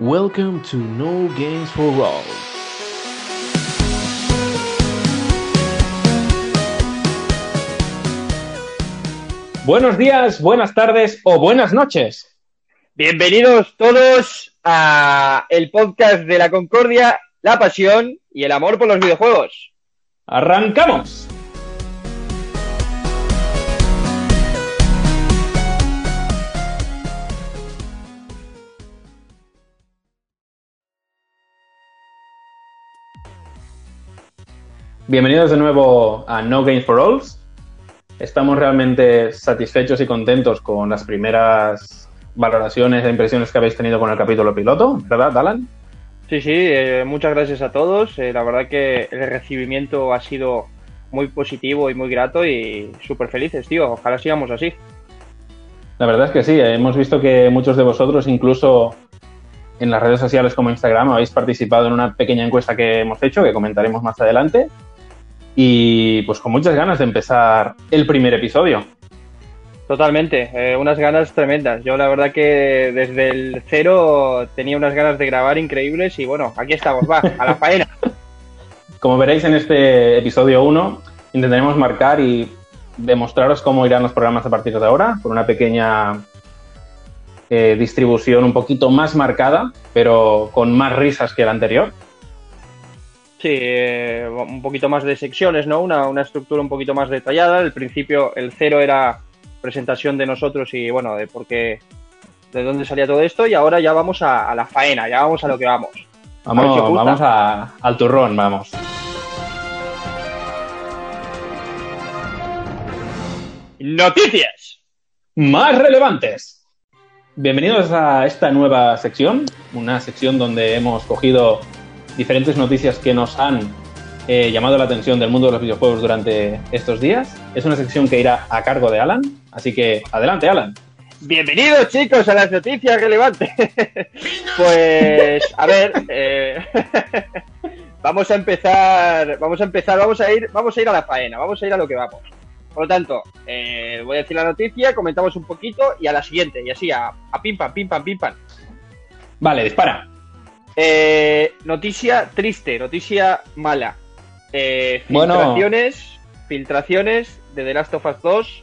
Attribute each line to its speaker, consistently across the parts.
Speaker 1: Welcome to No Games for All.
Speaker 2: Buenos días, buenas tardes o buenas noches.
Speaker 3: Bienvenidos todos a el podcast de la Concordia, la pasión y el amor por los videojuegos.
Speaker 2: ¡Arrancamos! Bienvenidos de nuevo a No Games for All. Estamos realmente satisfechos y contentos con las primeras valoraciones e impresiones que habéis tenido con el capítulo piloto, ¿verdad, Alan?
Speaker 3: Sí, sí, eh, muchas gracias a todos. Eh, la verdad que el recibimiento ha sido muy positivo y muy grato y súper felices, tío. Ojalá sigamos así.
Speaker 2: La verdad es que sí, hemos visto que muchos de vosotros, incluso en las redes sociales como Instagram, habéis participado en una pequeña encuesta que hemos hecho, que comentaremos más adelante. Y pues con muchas ganas de empezar el primer episodio.
Speaker 3: Totalmente, eh, unas ganas tremendas. Yo la verdad que desde el cero tenía unas ganas de grabar increíbles y bueno, aquí estamos, va, a la faena.
Speaker 2: Como veréis en este episodio 1, intentaremos marcar y demostraros cómo irán los programas a partir de ahora, con una pequeña eh, distribución un poquito más marcada, pero con más risas que el anterior.
Speaker 3: Sí, eh, un poquito más de secciones, ¿no? Una, una estructura un poquito más detallada. Al principio el cero era presentación de nosotros y bueno, de por qué, de dónde salía todo esto y ahora ya vamos a, a la faena, ya vamos a lo que vamos.
Speaker 2: Vamos,
Speaker 3: A si
Speaker 2: vamos a- al turrón, vamos.
Speaker 3: Noticias.
Speaker 2: Más relevantes. Bienvenidos a esta nueva sección, una sección donde hemos cogido diferentes noticias que nos han eh, llamado la atención del mundo de los videojuegos durante estos días. Es una sección que irá a cargo de Alan, así que adelante, Alan.
Speaker 3: Bienvenidos chicos a las noticias relevantes. pues a ver, eh, vamos a empezar, vamos a empezar, vamos a ir, vamos a ir a la faena, vamos a ir a lo que vamos. Por lo tanto, eh, voy a decir la noticia, comentamos un poquito y a la siguiente, y así a, a pim pam, pim pam, pim pam.
Speaker 2: Vale, dispara.
Speaker 3: Eh, noticia triste, noticia mala. Eh,
Speaker 2: Bueno.
Speaker 3: filtraciones, filtraciones de The Last of Us 2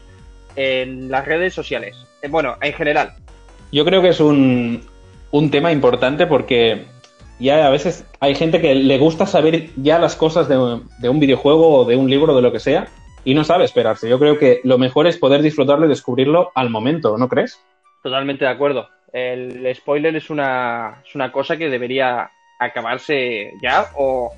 Speaker 3: en las redes sociales. Eh, bueno, en general.
Speaker 2: Yo creo que es un, un tema importante porque ya a veces hay gente que le gusta saber ya las cosas de, de un videojuego o de un libro, de lo que sea, y no sabe esperarse. Yo creo que lo mejor es poder disfrutarlo y descubrirlo al momento, ¿no crees?
Speaker 3: Totalmente de acuerdo. El spoiler es una, es una cosa que debería acabarse ya o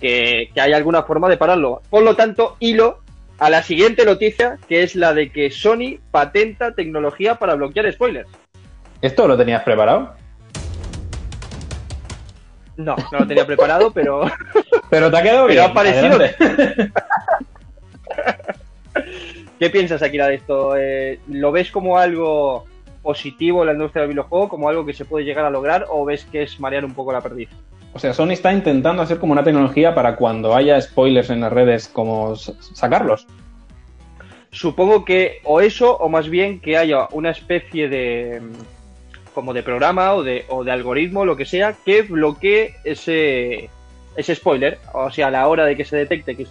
Speaker 3: que, que haya alguna forma de pararlo. Por lo tanto, hilo a la siguiente noticia, que es la de que Sony patenta tecnología para bloquear spoilers.
Speaker 2: ¿Esto lo tenías preparado?
Speaker 3: No, no lo tenía preparado, pero
Speaker 2: Pero te ha quedado
Speaker 3: Pero
Speaker 2: bien.
Speaker 3: ha parecido. ¿qué piensas, Akira, de esto? Eh, ¿Lo ves como algo positivo en la industria del videojuego, como algo que se puede llegar a lograr, o ves que es marear un poco la perdiz?
Speaker 2: O sea, Sony está intentando hacer como una tecnología para cuando haya spoilers en las redes, como sacarlos.
Speaker 3: Supongo que o eso, o más bien que haya una especie de mm, como de programa o de, o de algoritmo, lo que sea, que bloquee ese, ese spoiler. O sea, a la hora de que se detecte que es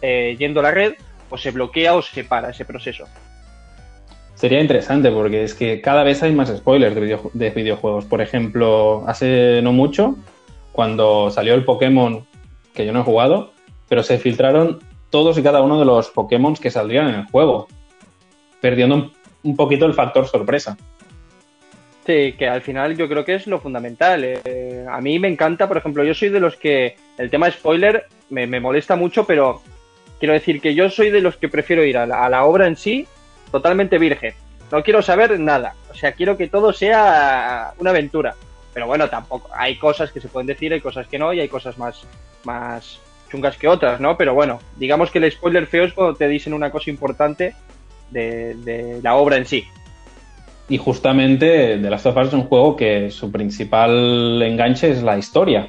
Speaker 3: eh, yendo a la red, o se bloquea o se para ese proceso.
Speaker 2: Sería interesante porque es que cada vez hay más spoilers de, videoju- de videojuegos. Por ejemplo, hace no mucho, cuando salió el Pokémon, que yo no he jugado, pero se filtraron todos y cada uno de los Pokémon que saldrían en el juego, perdiendo un, poquito el factor sorpresa.
Speaker 3: Sí, que al final yo creo que es lo fundamental. Eh, a mí me encanta, por ejemplo, yo soy de los que el tema spoiler me, molesta mucho, pero quiero decir que yo soy de los que prefiero ir a la obra en sí totalmente virgen. No quiero saber nada. O sea, quiero que todo sea una aventura. Pero bueno, tampoco. Hay cosas que se pueden decir, hay cosas que no, y hay cosas más, más chungas que otras, ¿no? Pero bueno, digamos que el spoiler feo es cuando te dicen una cosa importante de, de la obra en sí.
Speaker 2: Y justamente The Last of Us es un juego que su principal enganche es la historia.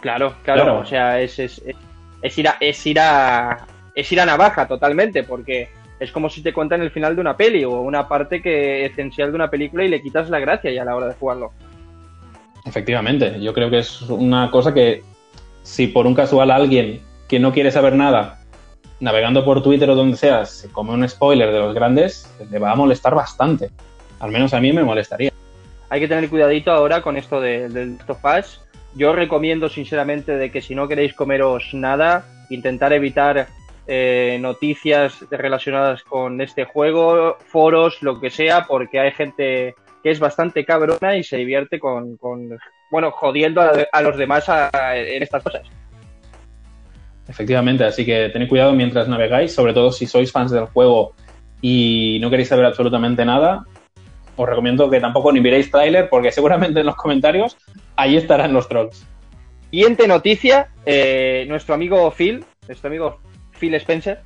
Speaker 3: Claro, claro,
Speaker 2: Claro.
Speaker 3: o sea, es, es, es- es ir a, es ir a es ir a navaja totalmente, porque es como si te cuentan el final de una peli o una parte que esencial de una película y le quitas la gracia ya a la hora de jugarlo.
Speaker 2: Efectivamente, yo creo que es una cosa que si por un casual alguien que no quiere saber nada, navegando por Twitter o donde sea, se come un spoiler de los grandes, le va a molestar bastante. Al menos a mí me molestaría.
Speaker 3: Hay que tener cuidadito ahora con esto de, del Topaz. Yo recomiendo sinceramente de que si no queréis comeros nada, intentar evitar eh, noticias relacionadas con este juego, foros, lo que sea, porque hay gente que es bastante cabrona y se divierte con, con bueno, jodiendo a, a los demás a, en estas cosas.
Speaker 2: Efectivamente, así que tened cuidado mientras navegáis, sobre todo si sois fans del juego y no queréis saber absolutamente nada, os recomiendo que tampoco ni miréis tráiler porque seguramente en los comentarios ahí estarán los trolls.
Speaker 3: Siguiente noticia, eh, nuestro amigo Phil, nuestro amigo Phil Spencer,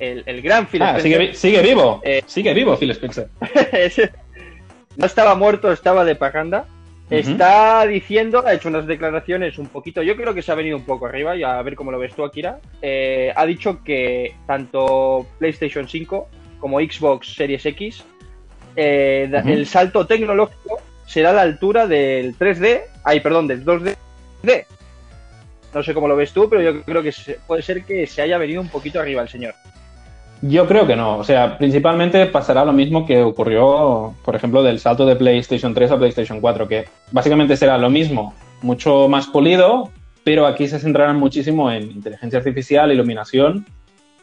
Speaker 3: el, el gran Phil
Speaker 2: Ah,
Speaker 3: Spencer.
Speaker 2: sigue, sigue vivo,
Speaker 3: Eh,
Speaker 2: sigue vivo Phil Spencer.
Speaker 3: no estaba muerto, estaba de parranda. Está diciendo, ha hecho unas declaraciones un poquito, yo creo que se ha venido un poco arriba, y a ver cómo lo ves tú, Akira. Eh, ha dicho que tanto PlayStation 5 como Xbox Series X, eh, el salto tecnológico será a la altura del 3D, ay, perdón, del 2D. No sé cómo lo ves tú, pero yo creo que puede ser que se haya venido un poquito arriba el señor.
Speaker 2: Yo creo que no. O sea, principalmente pasará lo mismo que ocurrió, por ejemplo, del salto de PlayStation 3 a PlayStation 4, que básicamente será lo mismo, mucho más polido, pero aquí se centrarán muchísimo en inteligencia artificial, iluminación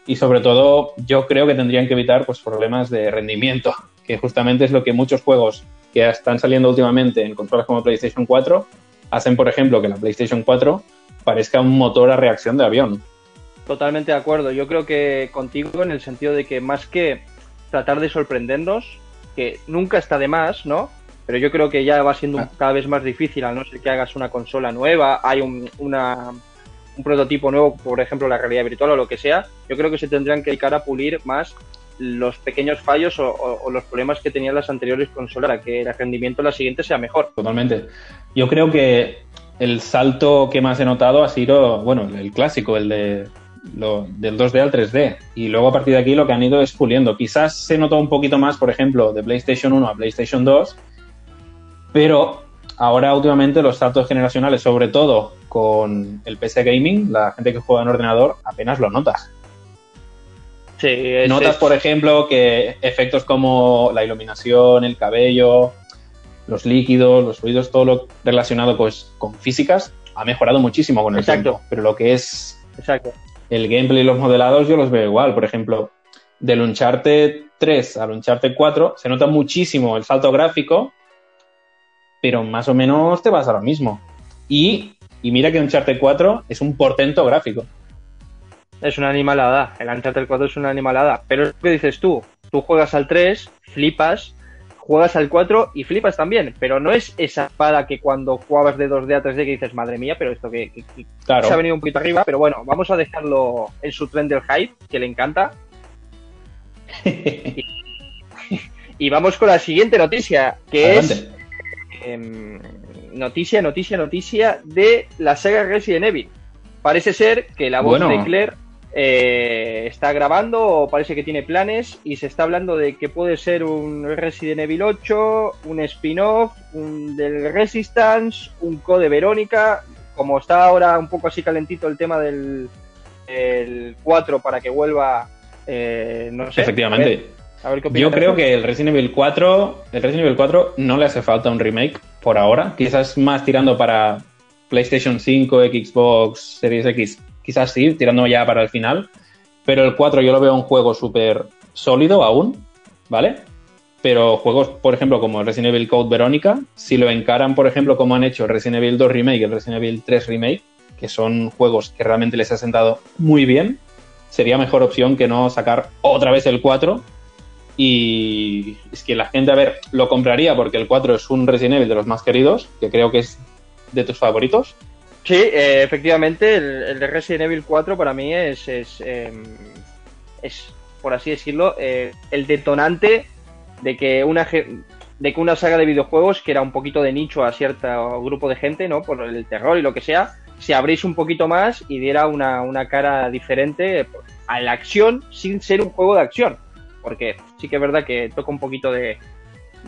Speaker 2: y sobre todo yo creo que tendrían que evitar pues, problemas de rendimiento, que justamente es lo que muchos juegos que están saliendo últimamente en consolas como PlayStation 4 hacen, por ejemplo, que la PlayStation 4 parezca un motor a reacción de avión.
Speaker 3: Totalmente de acuerdo. Yo creo que contigo en el sentido de que más que tratar de sorprendernos, que nunca está de más, ¿no? Pero yo creo que ya va siendo
Speaker 2: Ah.
Speaker 3: cada vez más difícil, a no ser que hagas una consola nueva, hay un, una- un prototipo nuevo, por ejemplo, la realidad virtual o lo que sea. Yo creo que se tendrían que dedicar a pulir más los pequeños fallos o, o- o los problemas que tenían las anteriores consolas para que el rendimiento en la siguiente sea mejor.
Speaker 2: Totalmente. Yo creo que el salto que más he notado ha sido, bueno, el clásico, el de lo- del 2D al 3D. Y luego a partir de aquí lo que han ido es puliendo. Quizás se notó un poquito más, por ejemplo, de PlayStation 1 a PlayStation 2, pero ahora últimamente los saltos generacionales, sobre todo con el PC Gaming, la gente que juega en ordenador, apenas lo notas.
Speaker 3: Sí, es-
Speaker 2: Notas,
Speaker 3: es-
Speaker 2: por ejemplo, que efectos como la iluminación, el cabello, los líquidos, los fluidos, todo lo relacionado pues, con físicas, ha mejorado muchísimo con el
Speaker 3: Exacto.
Speaker 2: tiempo. Pero lo que es
Speaker 3: Exacto.
Speaker 2: el gameplay y los modelados, yo los veo igual. Por ejemplo, del Uncharted 3 al Uncharted 4 se nota muchísimo el salto gráfico, pero más o menos te vas a lo mismo. Y, y mira que Uncharted 4 es un portento gráfico.
Speaker 3: Es una animalada. El Uncharted 4 es una animalada. Pero es lo que dices tú. Tú juegas al 3, flipas. Juegas al 4 y flipas también. Pero no es esa espada que cuando jugabas de 2D a 3D que dices, madre mía, pero esto que, que- que
Speaker 2: Claro.
Speaker 3: se ha venido un poquito arriba. Pero bueno, vamos a dejarlo en su tren del hype, que le encanta. Y vamos con la siguiente noticia, que es em, noticia, noticia, noticia de la saga Resident Evil. Parece ser que la voz
Speaker 2: Bueno.
Speaker 3: de Claire eh, está grabando o parece que tiene planes y se está hablando de que puede ser un Resident Evil 8, un spin-off, un del Resistance, un Code Verónica. Como está ahora un poco así calentito el tema del, del 4 para que vuelva, eh, no sé.
Speaker 2: Efectivamente.
Speaker 3: A ver, a ver qué
Speaker 2: Yo creo que el Resident Evil 4, el Resident Evil 4 no le hace falta un remake por ahora, quizás más tirando para PlayStation 5, Xbox Series X, quizás sí, tirando ya para el final, pero el 4 yo lo veo un juego súper sólido aún, ¿vale? Pero juegos, por ejemplo, como Resident Evil Code Verónica, si lo encaran, por ejemplo, como han hecho Resident Evil 2 Remake y el Resident Evil 3 Remake, que son juegos que realmente les ha sentado muy bien, sería mejor opción que no sacar otra vez el 4 y es que la gente, a ver, lo compraría porque el 4 es un Resident Evil de los más queridos, que creo que es de tus favoritos.
Speaker 3: Sí, eh, efectivamente, el, de Resident Evil 4 para mí es, es, em, es por así decirlo, eh, el detonante de que una de que una saga de videojuegos que era un poquito de nicho a cierto grupo de gente, ¿no? Por el terror y lo que sea, se abriese un poquito más y diera una, una cara diferente a la acción sin ser un juego de acción. Porque sí que es verdad que toca un poquito de,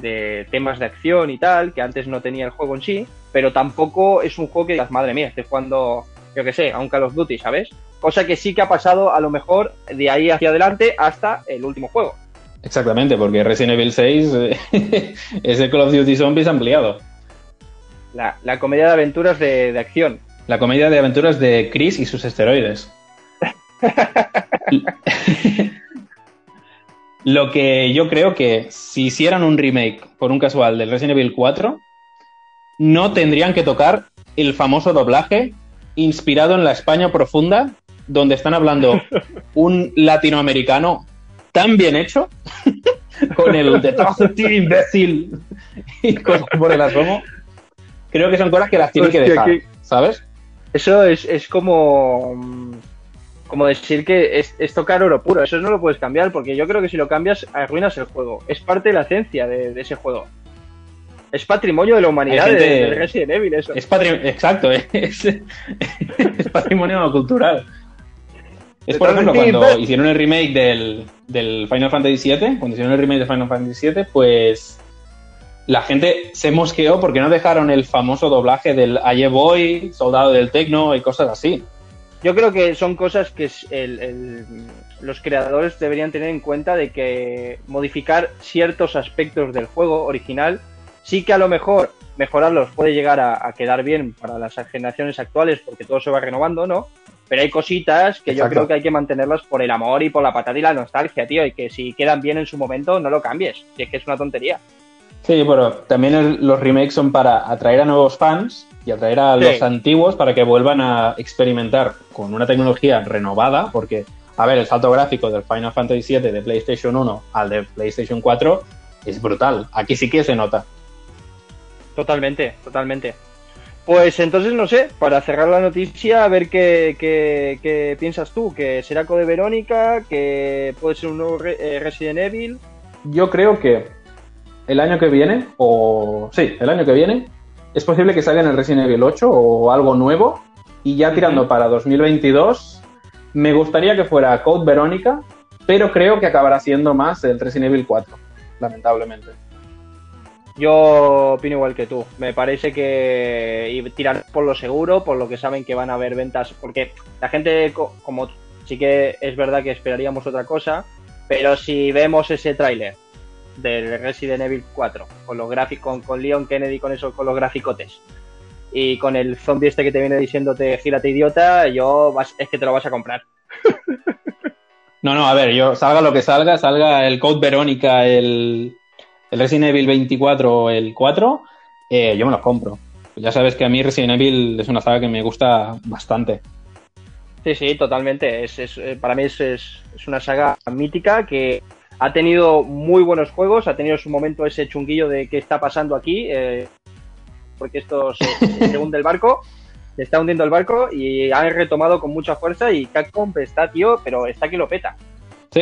Speaker 3: de temas de acción y tal, que antes no tenía el juego en sí, pero tampoco es un juego que digas, madre mía, estoy jugando, yo que sé, a un Call of Duty, ¿sabes? Cosa que sí que ha pasado a lo mejor de ahí hacia adelante hasta el último juego.
Speaker 2: Exactamente, porque Resident Evil 6 eh, es el Call of Duty Zombies ampliado.
Speaker 3: La, la comedia de aventuras de, de acción.
Speaker 2: La comedia de aventuras de Chris y sus esteroides. Lo que yo creo que si hicieran un remake por un casual del Resident Evil 4, no tendrían que tocar el famoso doblaje inspirado en la España profunda, donde están hablando un latinoamericano tan bien hecho, con el de imbécil y cosas por el asomo. Creo que son cosas que las tienen que dejar, ¿sabes?
Speaker 3: Eso es, es como, mm, como decir que es, es tocar oro puro. Eso no lo puedes cambiar porque yo creo que si lo cambias arruinas el juego. Es parte de la esencia de, de ese juego. Es patrimonio de la humanidad
Speaker 2: Hay
Speaker 3: de,
Speaker 2: gente-
Speaker 3: de Resident Evil eso.
Speaker 2: Es exacto, es, es patrimonio cultural. Es por ejemplo cuando hicieron el remake del, del Final Fantasy VII, cuando hicieron el remake de Final Fantasy VII, pues la gente se mosqueó porque no dejaron el famoso doblaje del Aye Boy, Soldado del Tecno y cosas así.
Speaker 3: Yo creo que son cosas que el- el- los creadores deberían tener en cuenta de que modificar ciertos aspectos del juego original sí que a lo mejor mejorarlos puede llegar a, a quedar bien para las generaciones actuales porque todo se va renovando, ¿no? Pero hay cositas que yo creo que hay que mantenerlas por el amor y por la patata y la nostalgia, tío, y que si quedan bien en su momento no lo cambies, si es que es una tontería.
Speaker 2: Sí, pero también el- los remakes son para atraer a nuevos fans y atraer a
Speaker 3: Sí.
Speaker 2: los antiguos para que vuelvan a experimentar con una tecnología renovada, porque, a ver, el salto gráfico del Final Fantasy VII de PlayStation 1 al de PlayStation 4 es brutal. Aquí sí que se nota.
Speaker 3: Totalmente, totalmente. Pues entonces, no sé, para cerrar la noticia, a ver qué, qué- qué piensas tú, que será Code Verónica, que puede ser un nuevo eh, Resident Evil.
Speaker 2: Yo creo que el año que viene, o sí, el año que viene, es posible que salga en el Resident Evil 8 o algo nuevo, y ya tirando para 2022, me gustaría que fuera Code Verónica, pero creo que acabará siendo más el Resident Evil 4, lamentablemente.
Speaker 3: Yo opino igual que tú. Me parece que y tirar por lo seguro, por lo que saben que van a haber ventas, porque la gente, co- como sí que es verdad que esperaríamos otra cosa, pero si vemos ese tráiler del Resident Evil 4 con los gráficos, con, Leon Kennedy, con eso, con los graficotes y con el zombie este que te viene diciéndote gírate idiota, yo vas- es que te lo vas a comprar.
Speaker 2: No, no, a ver, yo salga lo que salga, salga el Code Verónica, el, el Resident Evil 24 o el 4, eh, yo me los compro. Ya sabes que a mí Resident Evil es una saga que me gusta bastante.
Speaker 3: Sí, sí, totalmente. Es, es- eh, para mí es, es- es una saga mítica que ha tenido muy buenos juegos, ha tenido su momento ese chunguillo de qué está pasando aquí, eh, porque esto se, se hunde el barco, se está hundiendo el barco y han retomado con mucha fuerza y Capcom está, tío, pero está que lo peta.
Speaker 2: Sí,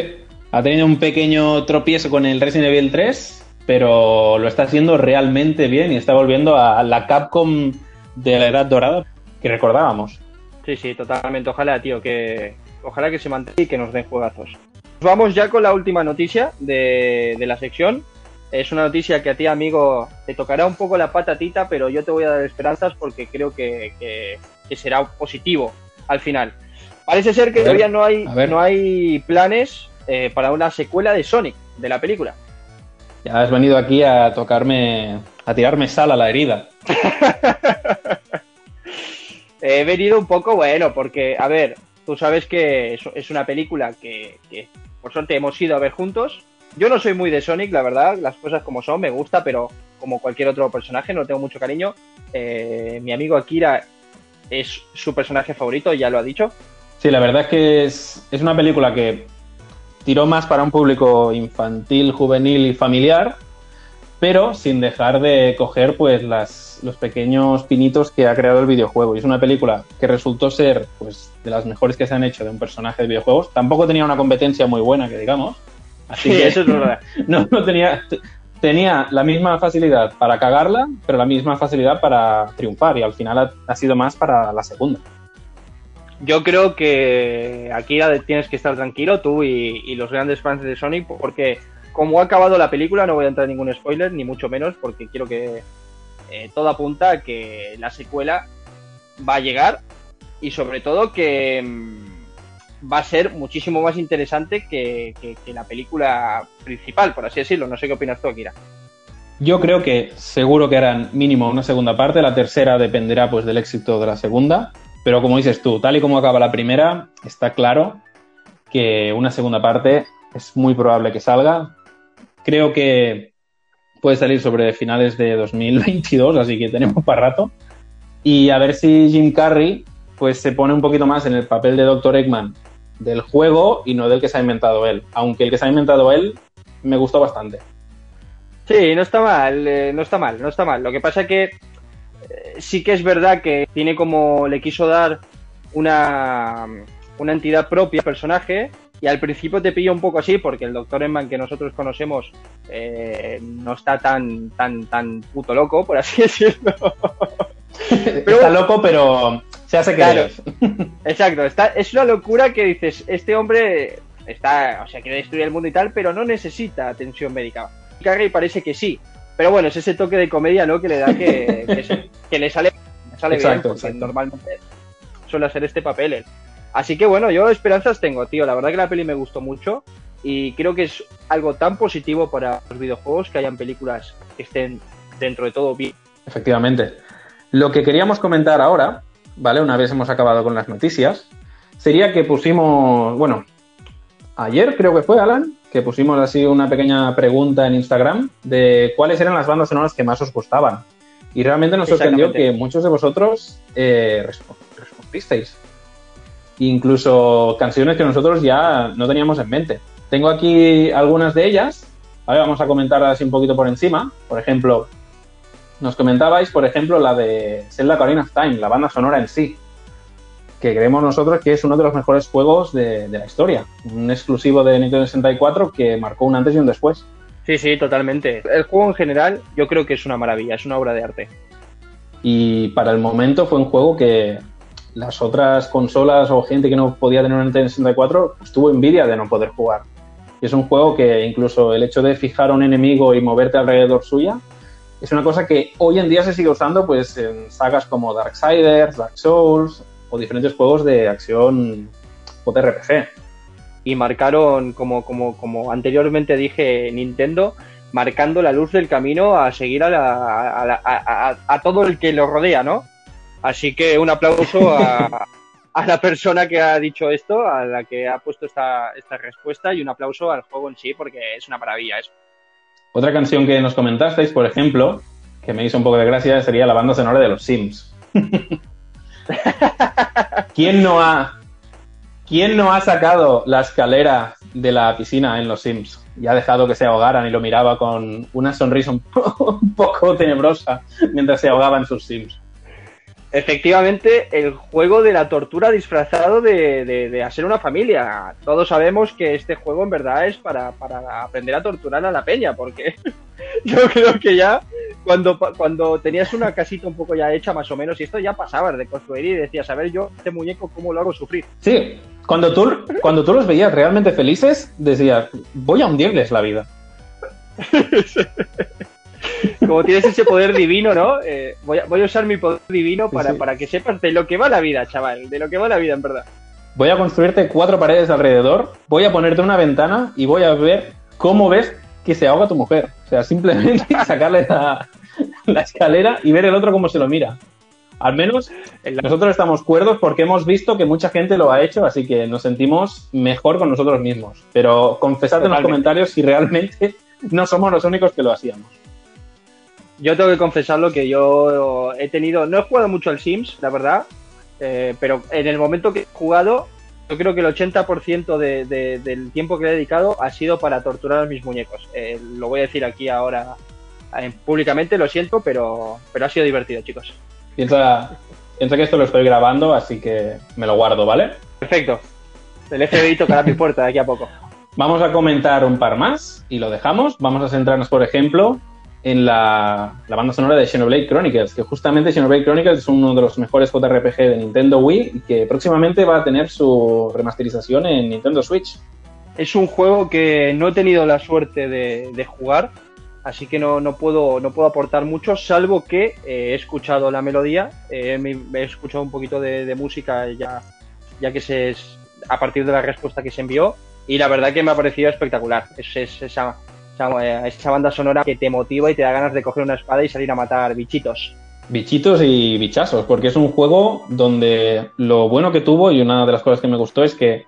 Speaker 2: ha tenido un pequeño tropiezo con el Resident Evil 3, pero lo está haciendo realmente bien y está volviendo a la Capcom de la Edad Dorada que recordábamos.
Speaker 3: Sí, sí, totalmente. Ojalá, tío, que ojalá que se mantenga y que nos den juegazos. Vamos ya con la última noticia de, de la sección. Es una noticia que a ti, amigo, te tocará un poco la patatita, pero yo te voy a dar esperanzas porque creo que, que- que será positivo al final. Parece ser que
Speaker 2: ver,
Speaker 3: todavía no hay, no hay planes eh, para una secuela de Sonic, de la película.
Speaker 2: Ya has venido aquí a tocarme, a tirarme sal a la herida.
Speaker 3: He venido un poco, bueno, porque, a ver, tú sabes que es, es una película que, que, por suerte hemos ido a ver juntos. Yo no soy muy de Sonic, la verdad, las cosas como son, me gusta, pero como cualquier otro personaje, no tengo mucho cariño. Eh, mi amigo Akira es su personaje favorito, ya lo ha dicho.
Speaker 2: Sí, la verdad es que es, es una película que tiró más para un público infantil, juvenil y familiar, pero sin dejar de coger pues las, los pequeños pinitos que ha creado el videojuego. Y es una película que resultó ser pues de las mejores que se han hecho de un personaje de videojuegos. Tampoco tenía una competencia muy buena, que digamos. Así
Speaker 3: Sí,
Speaker 2: que
Speaker 3: eso es verdad.
Speaker 2: no, no tenía, tenía la misma facilidad para cagarla, pero la misma facilidad para triunfar. Y al final ha- ha sido más para la segunda.
Speaker 3: Yo creo que Akira tienes que estar tranquilo, tú y, y los grandes fans de Sonic, porque cómo ha acabado la película, no voy a entrar en ningún spoiler, ni mucho menos, porque quiero que eh, todo apunta a que la secuela va a llegar y sobre todo que mm, va a ser muchísimo más interesante que, que, la película principal, por así decirlo. No sé qué opinas tú, Akira.
Speaker 2: Yo creo que seguro que harán mínimo una segunda parte, la tercera dependerá pues del éxito de la segunda, pero como dices tú, tal y como acaba la primera, está claro que una segunda parte es muy probable que salga. Creo que puede salir sobre finales de 2022, así que tenemos para rato. Y a ver si Jim Carrey pues se pone un poquito más en el papel de Dr. Eggman del juego y no del que se ha inventado él. Aunque el que se ha inventado él me gustó bastante.
Speaker 3: Sí, no está mal, eh, no está mal, no está mal. Lo que pasa que eh, sí que es verdad que tiene como le quiso dar una, una entidad propia al personaje y al principio te pilla un poco así porque el Doctor Emman que nosotros conocemos eh, no está tan tan tan puto loco, por así decirlo.
Speaker 2: está loco, pero se hace que
Speaker 3: Exacto, está, es una locura que dices, este hombre está, o sea, quiere destruir el mundo y tal, pero no necesita atención médica. Carrey parece que sí, pero bueno, es ese toque de comedia, ¿no? Que le da que, que, le sale, sale bien, porque normalmente suele hacer este papel él. Así que bueno, yo esperanzas tengo, tío. La verdad que la peli me gustó mucho y creo que es algo tan positivo para los videojuegos que hayan películas que estén dentro de todo bien.
Speaker 2: Efectivamente. Lo que queríamos comentar ahora, ¿vale? Una vez hemos acabado con las noticias, sería que pusimos, bueno, ayer creo que fue, Alan, que pusimos así una pequeña pregunta en Instagram de cuáles eran las bandas sonoras que más os gustaban. Y realmente nos sorprendió que muchos de vosotros eh, respondisteis incluso canciones que nosotros ya no teníamos en mente. Tengo aquí algunas de ellas, vamos a comentarlas un poquito por encima. Por ejemplo, nos comentabais, por ejemplo, la de Zelda Ocarina of Time, la banda sonora en sí, que creemos nosotros que es uno de los mejores juegos de, de la historia. Un exclusivo de Nintendo 64 que marcó un antes y un después.
Speaker 3: Sí, sí, totalmente. El juego en general yo creo que es una maravilla, es una obra de arte.
Speaker 2: Y para el momento fue un juego que las otras consolas o gente que no podía tener una Nintendo 64 pues, tuvo envidia de no poder jugar. Y es un juego que incluso el hecho de fijar a un enemigo y moverte alrededor suya es una cosa que hoy en día se sigue usando pues en sagas como Darksiders, Dark Souls o diferentes juegos de acción o de RPG.
Speaker 3: Y marcaron, como, como, como anteriormente dije, Nintendo, marcando la luz del camino a seguir a, a, a todo el que lo rodea, ¿no? Así que un aplauso a, la persona que ha dicho esto, a la que ha puesto esta, respuesta y un aplauso al juego en sí porque es una maravilla eso.
Speaker 2: Otra canción que nos comentasteis, por ejemplo, que me hizo un poco de gracia, sería la banda sonora de los Sims. ¿Quién no ha, quién no ha sacado la escalera de la piscina en los Sims y ha dejado que se ahogaran y lo miraba con una sonrisa un poco tenebrosa mientras se ahogaba en sus Sims?
Speaker 3: Efectivamente, el juego de la tortura disfrazado de, de, hacer una familia. Todos sabemos que este juego en verdad es para, aprender a torturar a la peña, porque yo creo que ya cuando, cuando tenías una casita un poco ya hecha más o menos, y esto ya pasaba de construir y decías, a ver, yo este muñeco, ¿cómo lo hago sufrir?
Speaker 2: Sí, cuando tú, cuando tú los veías realmente felices, decías, voy a hundirles la vida.
Speaker 3: como tienes ese poder divino, ¿no? Eh, voy, a, usar mi poder divino para, para que sepas de lo que va la vida, chaval, de lo que va la vida, en verdad.
Speaker 2: Voy a construirte cuatro paredes alrededor, voy a ponerte una ventana y voy a ver cómo ves que se ahoga tu mujer. O sea, simplemente sacarle la, la escalera y ver el otro cómo se lo mira. Al menos nosotros estamos cuerdos porque hemos visto que mucha gente lo ha hecho, así que nos sentimos mejor con nosotros mismos. Pero confesad en los comentarios si realmente no somos los únicos que lo hacíamos
Speaker 3: yo tengo que confesarlo que yo he tenido, no he jugado mucho al Sims, la verdad, eh, pero en el momento que he jugado, yo creo que el 80% del tiempo que he dedicado ha sido para torturar a mis muñecos. Eh, lo voy a decir aquí ahora eh, públicamente, lo siento, pero, pero ha sido divertido, chicos.
Speaker 2: Piensa, piensa que esto lo estoy grabando, así que me lo guardo, ¿vale?
Speaker 3: Perfecto. El FBI tocará mi puerta de aquí a poco.
Speaker 2: Vamos a comentar un par más y lo dejamos. Vamos a centrarnos, por ejemplo, en la, banda sonora de Xenoblade Chronicles, que justamente Xenoblade Chronicles es uno de los mejores JRPG de Nintendo Wii y que próximamente va a tener su remasterización en Nintendo Switch.
Speaker 3: es un juego que no he tenido la suerte de, jugar, así que no, no, puedo, no puedo aportar mucho, salvo que eh, he escuchado la melodía, eh, he escuchado un poquito de, música ya, ya que se es a partir de la respuesta que se envió, y la verdad que me ha parecido espectacular. Es, es esa, esa, esa banda sonora que te motiva y te da ganas de coger una espada y salir a matar bichitos.
Speaker 2: Bichitos y bichazos, porque es un juego donde lo bueno que tuvo y una de las cosas que me gustó es que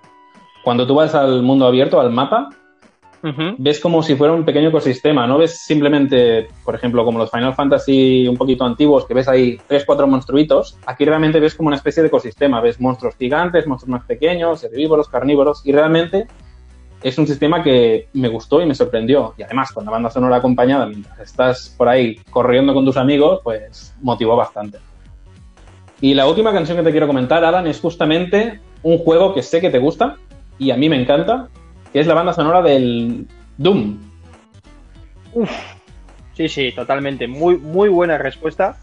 Speaker 2: cuando tú vas al mundo abierto, al mapa, ves como si fuera un pequeño ecosistema, no ves simplemente, por ejemplo, como los Final Fantasy un poquito antiguos, que ves ahí tres, cuatro monstruitos, aquí realmente ves como una especie de ecosistema, ves monstruos gigantes, monstruos más pequeños, herbívoros, carnívoros, y realmente es un sistema que me gustó y me sorprendió. Y además, con la banda sonora acompañada, mientras estás por ahí corriendo con tus amigos, pues motivó bastante. Y la última canción que te quiero comentar, Alan, es justamente un juego que sé que te gusta, y a mí me encanta, que es la banda sonora del Doom.
Speaker 3: Uf, sí, sí, totalmente. Muy, muy buena respuesta.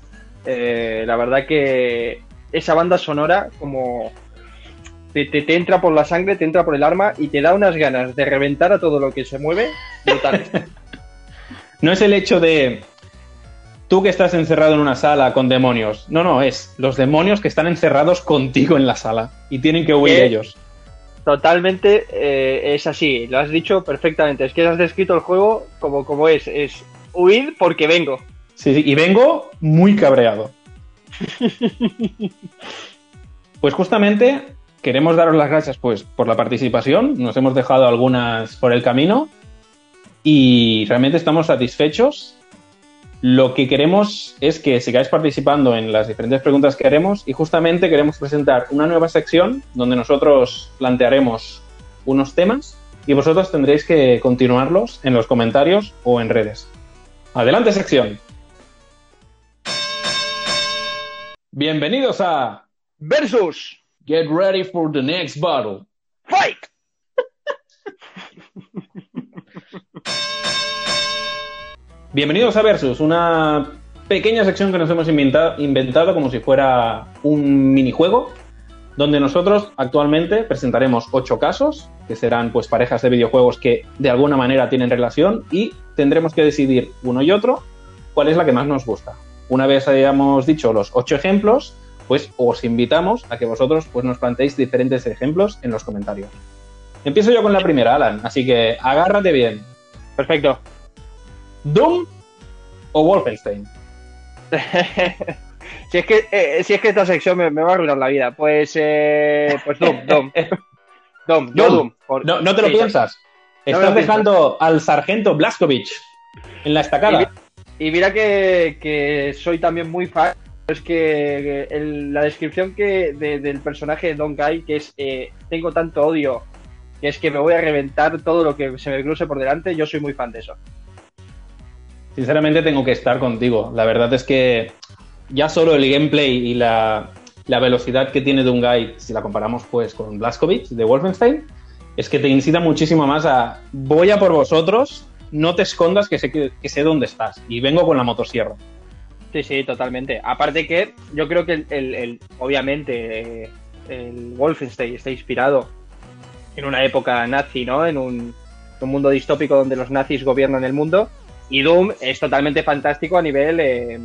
Speaker 3: Eh, la verdad que esa banda sonora, como te, te, entra por la sangre, te entra por el arma y te da unas ganas de reventar a todo lo que se mueve brutales.
Speaker 2: no es el hecho de tú que estás encerrado en una sala con demonios. No, no, es los demonios que están encerrados contigo en la sala y tienen que huir ellos.
Speaker 3: Totalmente eh, es así, lo has dicho perfectamente. Es que has descrito el juego como, como es, es huir porque vengo.
Speaker 2: Sí, sí, y vengo muy cabreado. pues justamente queremos daros las gracias pues por la participación, nos hemos dejado algunas por el camino y realmente estamos satisfechos lo que queremos es que sigáis participando en las diferentes preguntas que haremos y justamente queremos presentar una nueva sección donde nosotros plantearemos unos temas y vosotros tendréis que continuarlos en los comentarios o en redes. Adelante sección. Bienvenidos a
Speaker 3: Versus.
Speaker 2: Get ready for the next battle.
Speaker 3: Fight.
Speaker 2: Bienvenidos a Versus, una pequeña sección que nos hemos inventado, como si fuera un minijuego, donde nosotros actualmente presentaremos ocho casos, que serán pues parejas de videojuegos que de alguna manera tienen relación y tendremos que decidir uno y otro cuál es la que más nos gusta. Una vez hayamos dicho los ocho ejemplos, pues os invitamos a que vosotros pues nos planteéis diferentes ejemplos en los comentarios. Empiezo yo con la primera, Alan, así que agárrate bien.
Speaker 3: Perfecto.
Speaker 2: ¿Doom o Wolfenstein?
Speaker 3: si, es que, eh, si es que esta sección me, va a arruinar la vida, pues, eh, pues Doom, Doom.
Speaker 2: Doom, Doom. no, te lo piensas. Estás dejando al sargento Blaskovich en la estacada.
Speaker 3: Y, mira que, soy también muy fan. Es que la descripción que del personaje de Don Guy, que es eh, tengo tanto odio, que es que me voy a reventar todo lo que se me cruce por delante, yo soy muy fan de eso.
Speaker 2: Sinceramente tengo que estar contigo. La verdad es que ya solo el gameplay y la, velocidad que tiene Dungai, si la comparamos pues con Blaskovic de Wolfenstein, es que te incita muchísimo más a voy a por vosotros, no te escondas que sé, que, sé dónde estás y vengo con la motosierra.
Speaker 3: Sí, sí, totalmente. Aparte que yo creo que el, obviamente el Wolfenstein está inspirado en una época nazi, ¿no? En un, un mundo distópico donde los nazis gobiernan el mundo y Doom es totalmente fantástico a nivel eh,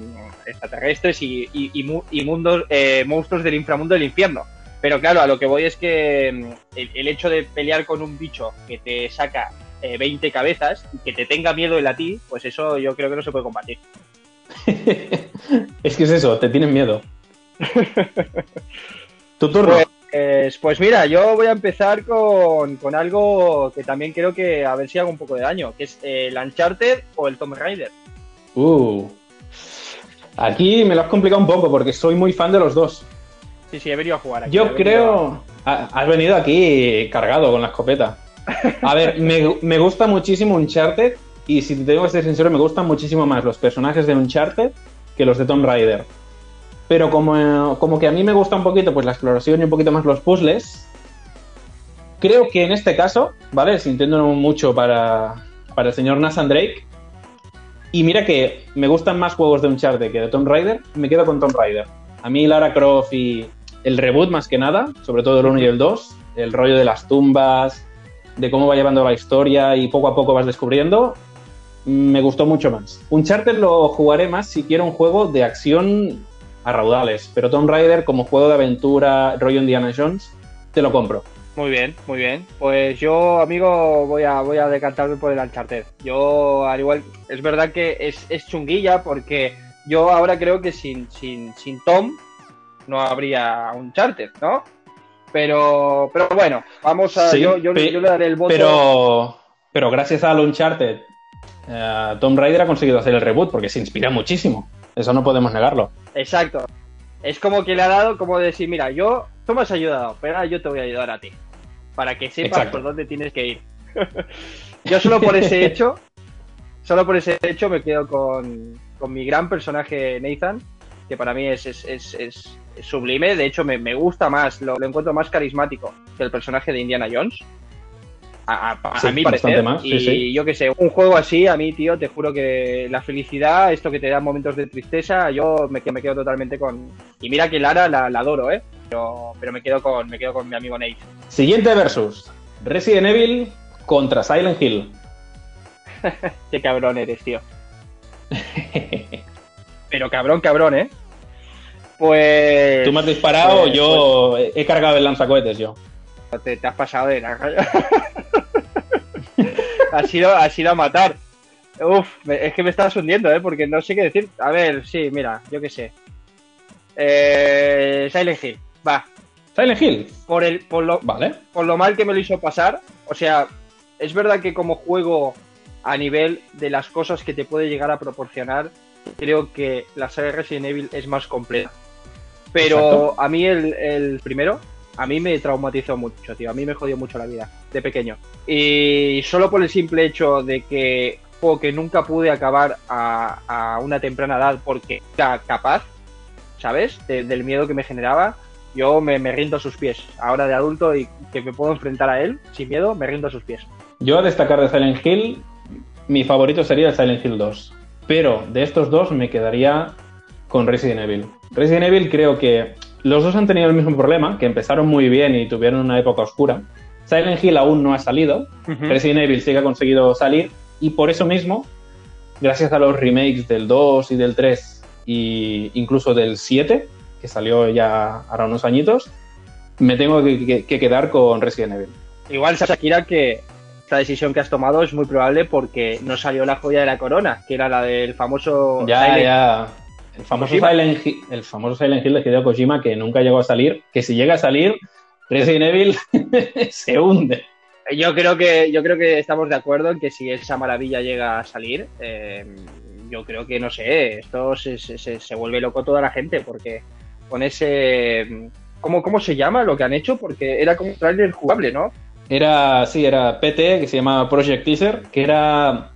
Speaker 3: extraterrestres y, mundos, eh, monstruos del inframundo del infierno. Pero claro, a lo que voy es que mm, el, hecho de pelear con un bicho que te saca 20 eh, cabezas y que te tenga miedo él a ti, pues eso yo creo que no se puede combatir.
Speaker 2: es que es eso, te tienen miedo. tu turno.
Speaker 3: Pues, pues, pues, mira, yo voy a empezar con, algo que también creo que a ver si hago un poco de daño, que es el Uncharted o el Tomb Raider.
Speaker 2: Uh. Aquí me lo has complicado un poco porque soy muy fan de los dos.
Speaker 3: Sí, sí, he venido a jugar aquí.
Speaker 2: Yo creo. Has venido aquí cargado con la escopeta. A ver, me, me, gusta muchísimo Uncharted y si te tengo que ser sincero, me gustan muchísimo más los personajes de Uncharted que los de Tomb Raider. Pero como, como que a mí me gusta un poquito pues la exploración y un poquito más los puzzles, creo que en este caso, ¿vale? Sintiendo mucho para, para el señor Nathan Drake. Y mira que me gustan más juegos de Uncharted que de Tomb Raider, me quedo con Tomb Raider. A mí Lara Croft y el reboot más que nada, sobre todo el 1 y el 2, el rollo de las tumbas, de cómo va llevando la historia y poco a poco vas descubriendo, me gustó mucho más. Uncharted lo jugaré más si quiero un juego de acción a raudales, pero Tomb Raider como juego de aventura rollo Indiana Jones, te lo compro.
Speaker 3: Muy bien, muy bien. Pues yo, amigo, voy a, voy a decantarme por el Uncharted. Yo, al igual, es verdad que es, es chunguilla porque yo ahora creo que sin, sin, sin Tom no habría Uncharted, ¿no? Pero, pero bueno, vamos a.
Speaker 2: Sí,
Speaker 3: yo, yo- yo le daré el voto.
Speaker 2: Pero, pero gracias al Uncharted, eh, Tomb Raider ha conseguido hacer el reboot porque se inspira muchísimo. Eso no podemos negarlo.
Speaker 3: Exacto. Es como que le ha dado como decir, mira, yo, tú me has ayudado, pero ahora yo te voy a ayudar a ti. Para que sepas
Speaker 2: Exacto.
Speaker 3: por dónde tienes que ir. yo solo por ese hecho, solo por ese hecho me quedo con, con mi gran personaje Nathan, que para mí es, es, es, es- es sublime. De hecho, me, me gusta más, lo, lo encuentro más carismático que el personaje de Indiana Jones. A, a-
Speaker 2: Sí, bastante
Speaker 3: parecer.
Speaker 2: más, sí,
Speaker 3: y
Speaker 2: sí.
Speaker 3: yo que sé, un juego así, a mí, tío, te juro que la felicidad, esto que te da momentos de tristeza, yo me, quedo- me quedo totalmente con. Y mira que Lara la, la adoro, ¿eh? Pero, pero me quedo con me quedo con mi amigo Nate.
Speaker 2: Siguiente versus. Resident Evil contra Silent Hill.
Speaker 3: Qué cabrón eres, tío. Pero cabrón, cabrón, ¿eh? Pues.
Speaker 2: Tú me has disparado,
Speaker 3: pues-
Speaker 2: yo he cargado el lanzacohetes yo.
Speaker 3: Te, te has pasado de la ha sido, ha sido a matar. Uf, es que me estás hundiendo, ¿eh? Porque no sé qué decir. A ver, sí, mira, yo qué sé. Eh, Silent Hill, va.
Speaker 2: Silent Hill,
Speaker 3: Por, el, por, lo,
Speaker 2: vale.
Speaker 3: por lo mal que me lo hizo pasar, o sea, es verdad que como juego a nivel de las cosas que te puede llegar a proporcionar, creo que la saga Resident Evil es más completa. Pero
Speaker 2: Exacto.
Speaker 3: a mí el, el primero, a mí me traumatizó mucho, tío. A mí me jodió mucho la vida, de pequeño. Y solo por el simple hecho de que juego que nunca pude acabar a, una temprana edad porque era capaz, ¿sabes? De- del miedo que me generaba, yo me, rindo a sus pies. Ahora de adulto y que me puedo enfrentar a él sin miedo, me rindo a sus pies.
Speaker 2: Yo a destacar de Silent Hill, mi favorito sería Silent Hill 2. Pero de estos dos me quedaría con Resident Evil. Resident Evil creo que los dos han tenido el mismo problema, que empezaron muy bien y tuvieron una época oscura. Silent Hill aún no ha salido, Resident Evil sí que ha conseguido salir y por eso mismo, gracias a los remakes del 2 y del 3 e incluso del 7, que salió ya ahora unos añitos, me tengo que, que- que quedar con Resident Evil.
Speaker 3: Igual, Shakira, que esta decisión que has tomado es muy probable porque no salió la joya de la corona, que era la del famoso
Speaker 2: Ya,
Speaker 3: Silent-
Speaker 2: ya. El famoso. Silent Hill, el famoso Silent Hill de Hideo Kojima que nunca llegó a salir, que si llega a salir, Resident Evil se hunde.
Speaker 3: Yo creo que yo creo que estamos de acuerdo en que si esa maravilla llega a salir, eh, yo creo que no sé, esto se, se- se- se vuelve loco toda la gente porque con ese ¿cómo, cómo se llama lo que han hecho? Porque era como un trailer jugable, ¿no?
Speaker 2: Era, sí, era PT, que se llama Project Teaser, que era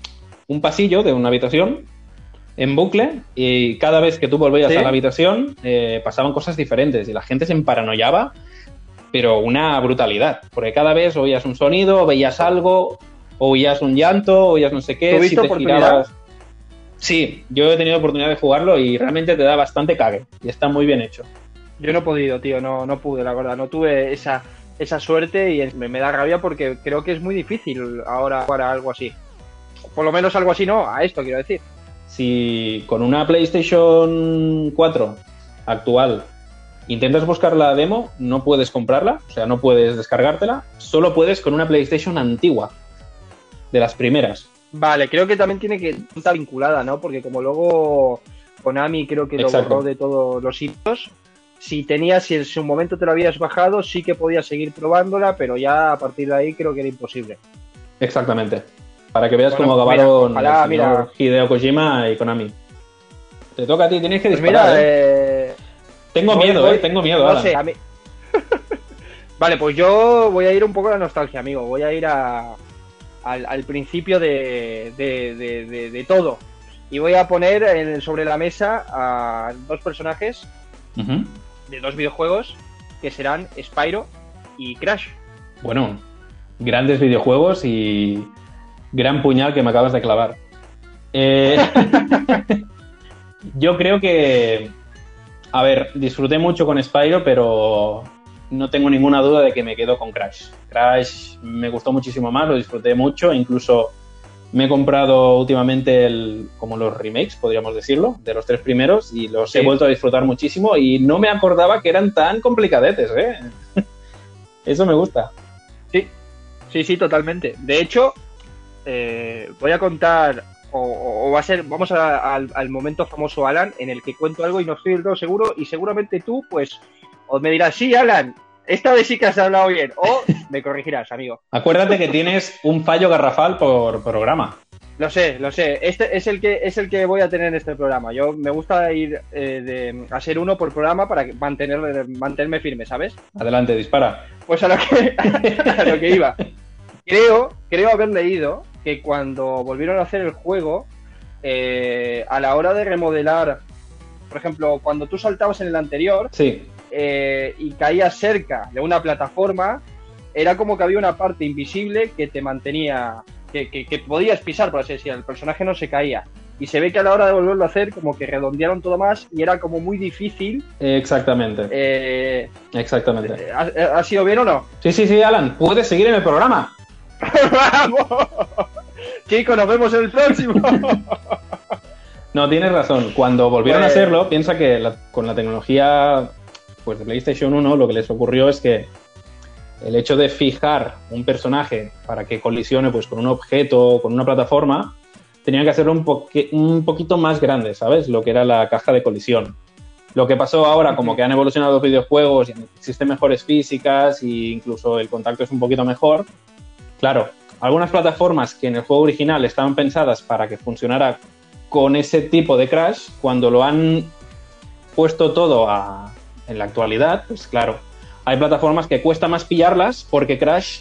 Speaker 2: un pasillo de una habitación en bucle y cada vez que tú volvías
Speaker 3: Sí.
Speaker 2: a la habitación eh, pasaban cosas diferentes y la gente se emparanoiaba, pero una brutalidad, porque cada vez oías un sonido, veías algo, oías un llanto, oías no sé qué,
Speaker 3: ¿Tuviste
Speaker 2: si te girabas... Sí, yo he tenido oportunidad de jugarlo y realmente te da bastante cague y está muy bien hecho.
Speaker 3: Yo no he podido, tío, no, no pude, la verdad, no tuve esa, esa suerte y me, me da rabia porque creo que es muy difícil ahora jugar a algo así. Por lo menos algo así, no, a esto quiero decir.
Speaker 2: Si con una PlayStation 4 actual intentas buscar la demo, no puedes comprarla, o sea, no puedes descargártela, solo puedes con una PlayStation antigua, de las primeras.
Speaker 3: Vale, creo que también tiene que estar vinculada, ¿no? Porque como luego Konami creo que lo
Speaker 2: Exacto.
Speaker 3: borró de todos los hitos, si tenías, si en su momento te lo habías bajado, sí que podías seguir probándola, pero ya a partir de ahí creo que era imposible.
Speaker 2: Exactamente. Para que veas
Speaker 3: Bueno,
Speaker 2: cómo
Speaker 3: mira,
Speaker 2: acabaron
Speaker 3: ojalá, mira.
Speaker 2: Hideo Kojima y Konami. Te toca a ti, tienes que
Speaker 3: Pues
Speaker 2: disparar.
Speaker 3: mira,
Speaker 2: ¿eh?
Speaker 3: eh,
Speaker 2: Tengo
Speaker 3: voy-
Speaker 2: miedo,
Speaker 3: voy-
Speaker 2: eh, tengo miedo.
Speaker 3: No
Speaker 2: Alan.
Speaker 3: sé, a mí... vale, pues yo voy a ir un poco a la nostalgia, amigo. Voy a ir a, al, al principio de, de- de- todo. Y voy a poner en- sobre la mesa a dos personajes de dos videojuegos que serán Spyro y Crash.
Speaker 2: Bueno, grandes videojuegos y gran puñal que me acabas de clavar. Eh, yo creo que, a ver, disfruté mucho con Spyro, pero no tengo ninguna duda de que me quedo con Crash. Crash me gustó muchísimo más, lo disfruté mucho, incluso me he comprado últimamente el, como los remakes, podríamos decirlo, de los tres primeros y los he vuelto a disfrutar muchísimo y no me acordaba que eran tan complicadetes, ¿eh? Eso me gusta.
Speaker 3: Sí, sí, sí, totalmente. De hecho, eh, voy a contar, o, va a ser, vamos a- al, al momento famoso Alan, en el que cuento algo y no estoy del todo seguro, y seguramente tú, pues, o me dirás, sí, Alan, esta vez sí que has hablado bien, o me corregirás, amigo.
Speaker 2: Acuérdate que tienes un fallo garrafal por programa.
Speaker 3: Lo sé, lo sé. Este es el que es el que voy a tener en este programa. Yo me gusta ir eh, de, a ser uno por programa para mantener, mantenerme firme, ¿sabes?
Speaker 2: Adelante, dispara.
Speaker 3: Pues a lo que, a lo que iba. Creo, creo haber leído que cuando volvieron a hacer el juego, eh, a la hora de remodelar, por ejemplo, cuando tú saltabas en el anterior
Speaker 2: Sí,
Speaker 3: eh, y caías cerca de una plataforma, era como que había una parte invisible que te mantenía, que, que- que podías pisar, por así decirlo, el personaje no se caía. Y se ve que a la hora de volverlo a hacer, como que redondearon todo más y era como muy difícil.
Speaker 2: exactamente.
Speaker 3: eh,
Speaker 2: Exactamente.
Speaker 3: ¿ha, ha sido bien o no?
Speaker 2: Sí, sí, sí, Alan, puedes seguir en el programa.
Speaker 3: ¡Vamos! Chicos, nos vemos en el próximo.
Speaker 2: No, tienes razón. Cuando volvieron a
Speaker 3: Pues-
Speaker 2: hacerlo, piensa que la- con la tecnología pues, de PlayStation 1 lo que les ocurrió es que el hecho de fijar un personaje para que colisione pues, con un objeto o con una plataforma, tenían que hacerlo un, poque- un poquito más grande, ¿sabes? Lo que era la caja de colisión. Lo que pasó ahora, como que han evolucionado los videojuegos y existen mejores físicas e incluso el contacto es un poquito mejor, claro, algunas plataformas que en el juego original estaban pensadas para que funcionara con ese tipo de crash, cuando lo han puesto todo a- en la actualidad, pues claro, hay plataformas que cuesta más pillarlas porque Crash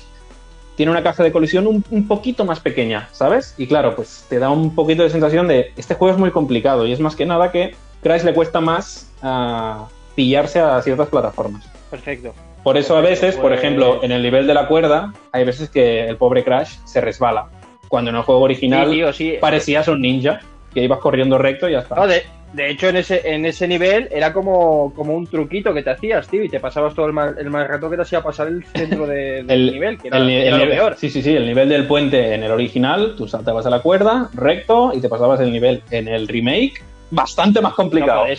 Speaker 2: tiene una caja de colisión un, poquito más pequeña, ¿sabes? Y claro, pues te da un poquito de sensación de este juego es muy complicado y es más que nada que Crash le cuesta más ah, pillarse a ciertas plataformas.
Speaker 3: Perfecto.
Speaker 2: Por eso a
Speaker 3: Perfecto,
Speaker 2: veces, por
Speaker 3: pues-
Speaker 2: ejemplo, en el nivel de la cuerda, hay veces que el pobre Crash se resbala. Cuando en el juego original
Speaker 3: Sí, tío, sí.
Speaker 2: parecías un ninja, que ibas corriendo recto y ya está.
Speaker 3: No, de, de hecho, en ese, en ese nivel era como, como un truquito que te hacías, tío, y te pasabas todo el mal, el mal rato que te hacía pasar el centro de- del
Speaker 2: El-
Speaker 3: nivel, que era,
Speaker 2: El,
Speaker 3: lo peor.
Speaker 2: Sí, sí, sí, el nivel del puente en el original, tú saltabas a la cuerda, recto, y te pasabas el nivel en el remake, bastante más complicado.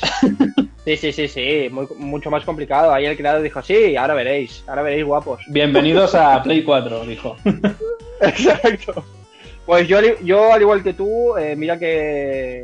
Speaker 3: Sí, sí, sí, sí, muy- mucho más complicado. Ahí el creador dijo, sí, ahora veréis, ahora veréis guapos.
Speaker 2: Bienvenidos a Play 4, dijo.
Speaker 3: Exacto. Pues yo, al- yo al igual que tú, eh, mira que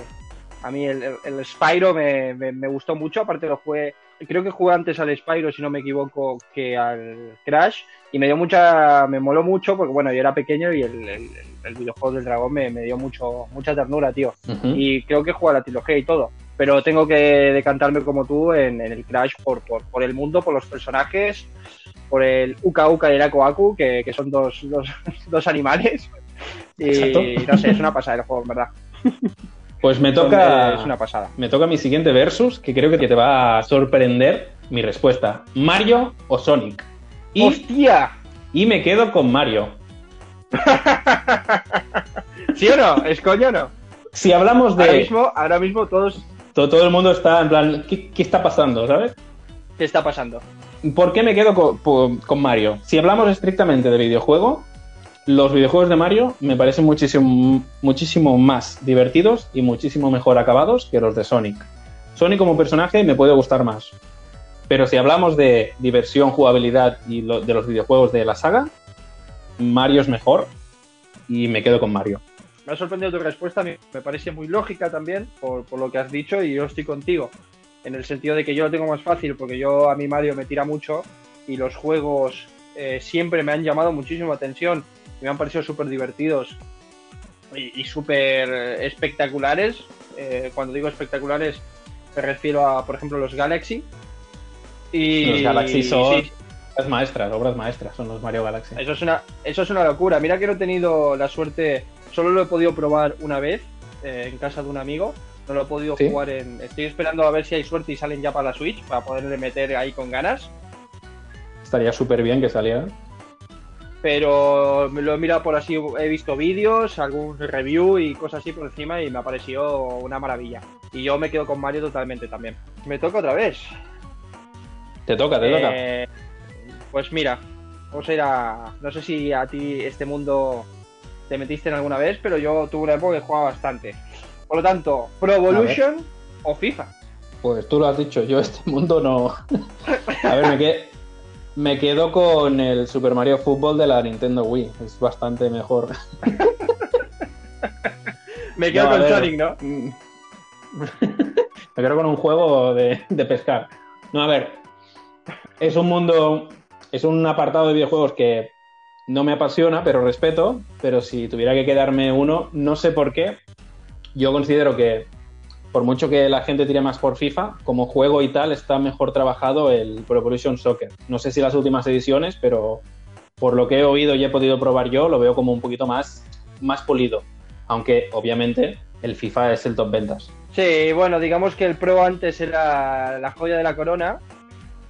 Speaker 3: a mí el, el- el Spyro me, me- me gustó mucho, aparte lo jugué, creo que jugué antes al Spyro, si no me equivoco, que al Crash, y me dio mucha, me moló mucho, porque bueno, yo era pequeño y el, el- el videojuego del dragón me, me dio mucho, mucha ternura, tío. Y creo que jugué a la trilogía y todo. Pero tengo que decantarme como tú en, en el Crash por, por, por el mundo, por los personajes, por el Uka Uka y el Aku Aku, que, que son dos, dos, dos animales. Y
Speaker 2: Exacto.
Speaker 3: no sé, es una pasada el juego, en verdad.
Speaker 2: Pues me toca,
Speaker 3: Es una pasada.
Speaker 2: me toca mi siguiente versus, que creo que te va a sorprender mi respuesta. ¿Mario o Sonic? Y,
Speaker 3: ¡Hostia!
Speaker 2: y me quedo con Mario.
Speaker 3: ¿Sí o no? ¿Es coño o no?
Speaker 2: Si hablamos
Speaker 3: Ahora
Speaker 2: de...
Speaker 3: mismo, ahora mismo todos...
Speaker 2: to- Todo el mundo está en plan, ¿qué, qué está pasando, sabes?
Speaker 3: ¿Qué está pasando?
Speaker 2: ¿Por qué me quedo con, Mario? Si hablamos estrictamente de videojuego, los videojuegos de Mario me parecen muchísimo, muchísimo más divertidos y muchísimo mejor acabados que los de Sonic. Sonic como personaje me puede gustar más. Pero si hablamos de diversión, jugabilidad y lo- de los videojuegos de la saga, Mario es mejor y me quedo con Mario.
Speaker 3: Me ha sorprendido tu respuesta, me parece muy lógica también por, por lo que has dicho y yo estoy contigo. En el sentido de que yo lo tengo más fácil porque yo a mi Mario me tira mucho y los juegos eh, siempre me han llamado muchísimo la atención y me han parecido súper divertidos y, y súper espectaculares. Eh, cuando digo espectaculares me refiero a, por ejemplo, los Galaxy. Y,
Speaker 2: Los Galaxy son
Speaker 3: sí,
Speaker 2: obras maestras, obras maestras, son los Mario Galaxy.
Speaker 3: eso es una, eso es una locura. Mira que no he tenido la suerte, solo lo he podido probar una vez eh, en casa de un amigo. No lo he podido
Speaker 2: ¿Sí?
Speaker 3: jugar en. Estoy esperando a ver si hay suerte y salen ya para la Switch para poderle meter ahí con ganas.
Speaker 2: Estaría súper bien que saliera.
Speaker 3: Pero lo he mirado por así, he visto vídeos, algún review y cosas así por encima y me ha parecido una maravilla. Y yo me quedo con Mario totalmente también. Me toca otra vez.
Speaker 2: Te toca, te toca.
Speaker 3: Eh, Pues mira, vamos a ir a. No sé si a ti este mundo te metiste en alguna vez, pero yo tuve una época que jugaba bastante. Por lo tanto, Pro Evolution o FIFA.
Speaker 2: Pues tú lo has dicho, yo este mundo no. a ver, me, qued- me quedo con el Super Mario Fútbol de la Nintendo Wii. Es bastante mejor.
Speaker 3: Me quedo
Speaker 2: No,
Speaker 3: con. Sonic, ¿no?
Speaker 2: Me quedo con un juego de, de pescar. No, a ver. Es un mundo. Es un apartado de videojuegos que no me apasiona, pero respeto. Pero si tuviera que quedarme uno, no sé por qué. Yo considero que, por mucho que la gente tire más por FIFA, como juego y tal, está mejor trabajado el Pro Evolution Soccer. No sé si las últimas ediciones, pero por lo que he oído y he podido probar yo, lo veo como un poquito más, más polido. Aunque, obviamente, el FIFA es el top ventas.
Speaker 3: Sí, bueno, digamos que el Pro antes era la joya de la corona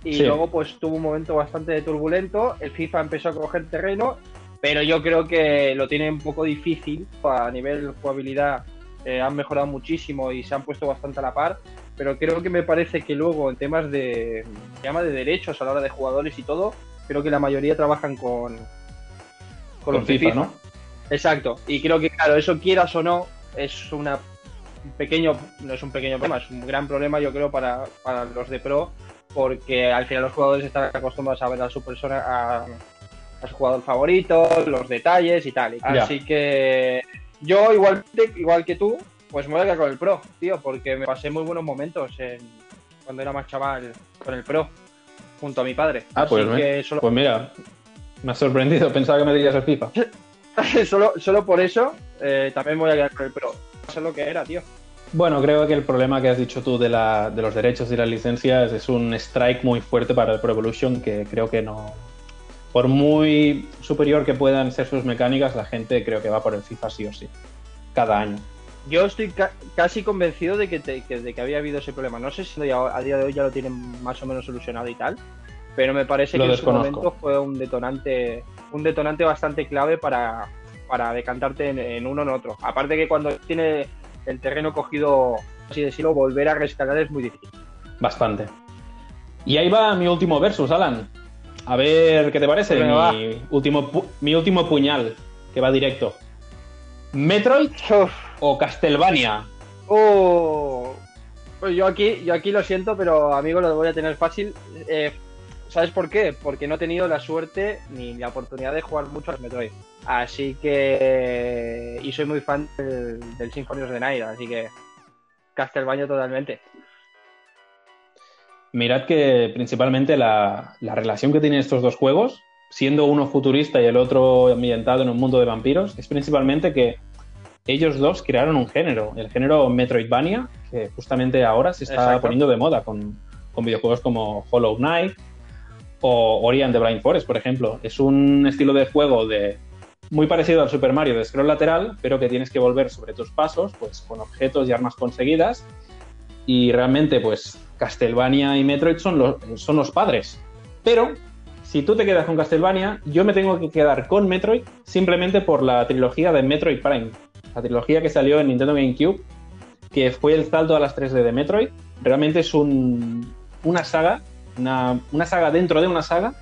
Speaker 3: y
Speaker 2: Sí.
Speaker 3: luego pues tuvo un momento bastante turbulento, el FIFA empezó a coger terreno, pero yo creo que lo tiene un poco difícil. A nivel jugabilidad, eh, han mejorado muchísimo y se han puesto bastante a la par, pero creo que me parece que luego en temas de, llama de derechos a la hora de jugadores y todo, creo que la mayoría trabajan con,
Speaker 2: Con
Speaker 3: los de
Speaker 2: FIFA, ¿no?
Speaker 3: Exacto, y creo que claro, eso quieras o no, es una un pequeño, no es un pequeño problema, es un gran problema yo creo para, para los de pro, porque al final los jugadores están acostumbrados a ver a su persona, a, a su jugador favorito, los detalles y tal.
Speaker 2: Ya.
Speaker 3: Así que yo igualmente, igual que tú, pues me voy a quedar con el pro, tío, porque me pasé muy buenos momentos en, cuando era más chaval con el pro, junto a mi padre.
Speaker 2: Ah, pues,
Speaker 3: Así
Speaker 2: me-
Speaker 3: que solo,
Speaker 2: pues mira, me ha sorprendido. Pensaba que me dirías el FIFA.
Speaker 3: solo, solo por eso eh, también voy a quedar con el pro. Eso es lo que era, tío.
Speaker 2: Bueno, creo que el problema que has dicho tú de, la, de los derechos y las licencias es un strike muy fuerte para el Pro Evolution que creo que no. Por muy superior que puedan ser sus mecánicas, la gente creo que va por el FIFA sí o sí. Cada año.
Speaker 3: Yo estoy ca- casi convencido de que, te- que- de que había habido ese problema. No sé si a día de hoy ya lo tienen más o menos solucionado y tal, pero me parece
Speaker 2: Lo
Speaker 3: que
Speaker 2: desconozco.
Speaker 3: en su momento fue un detonante, un detonante bastante clave para, para decantarte en, en uno o en otro. Aparte que cuando tiene el terreno cogido, así decirlo, volver a rescalar es muy difícil.
Speaker 2: Bastante. Y ahí va mi último versus, Alan. A ver qué te parece.
Speaker 3: Venga, va.
Speaker 2: Mi último, mi último puñal, que va directo. ¿Metroid
Speaker 3: Uf,
Speaker 2: o Castlevania?
Speaker 3: oh. Pues yo aquí, yo aquí lo siento, pero amigo, lo voy a tener fácil. Eh, ¿Sabes por qué? Porque no he tenido la suerte ni la oportunidad de jugar mucho al Metroid. Así que. Y soy muy fan del, del Symphony of the Night, así que. Castlevania totalmente.
Speaker 2: Mirad que principalmente la, la relación que tienen estos dos juegos, siendo uno futurista y el otro ambientado en un mundo de vampiros, es principalmente que ellos dos crearon un género, el género Metroidvania, que justamente ahora se está
Speaker 3: Exacto.
Speaker 2: poniendo de moda con, con videojuegos como Hollow Knight o Ori and the Blind Forest, por ejemplo. Es un estilo de juego de muy parecido al Super Mario de scroll lateral, pero que tienes que volver sobre tus pasos, pues con objetos y armas conseguidas. Y realmente, pues Castlevania y Metroid son los, son los padres. Pero si tú te quedas con Castlevania, yo me tengo que quedar con Metroid simplemente por la trilogía de Metroid Prime. La trilogía que salió en Nintendo GameCube, que fue el salto a las 3D de Metroid. Realmente es un- una saga, una, una saga dentro de una saga,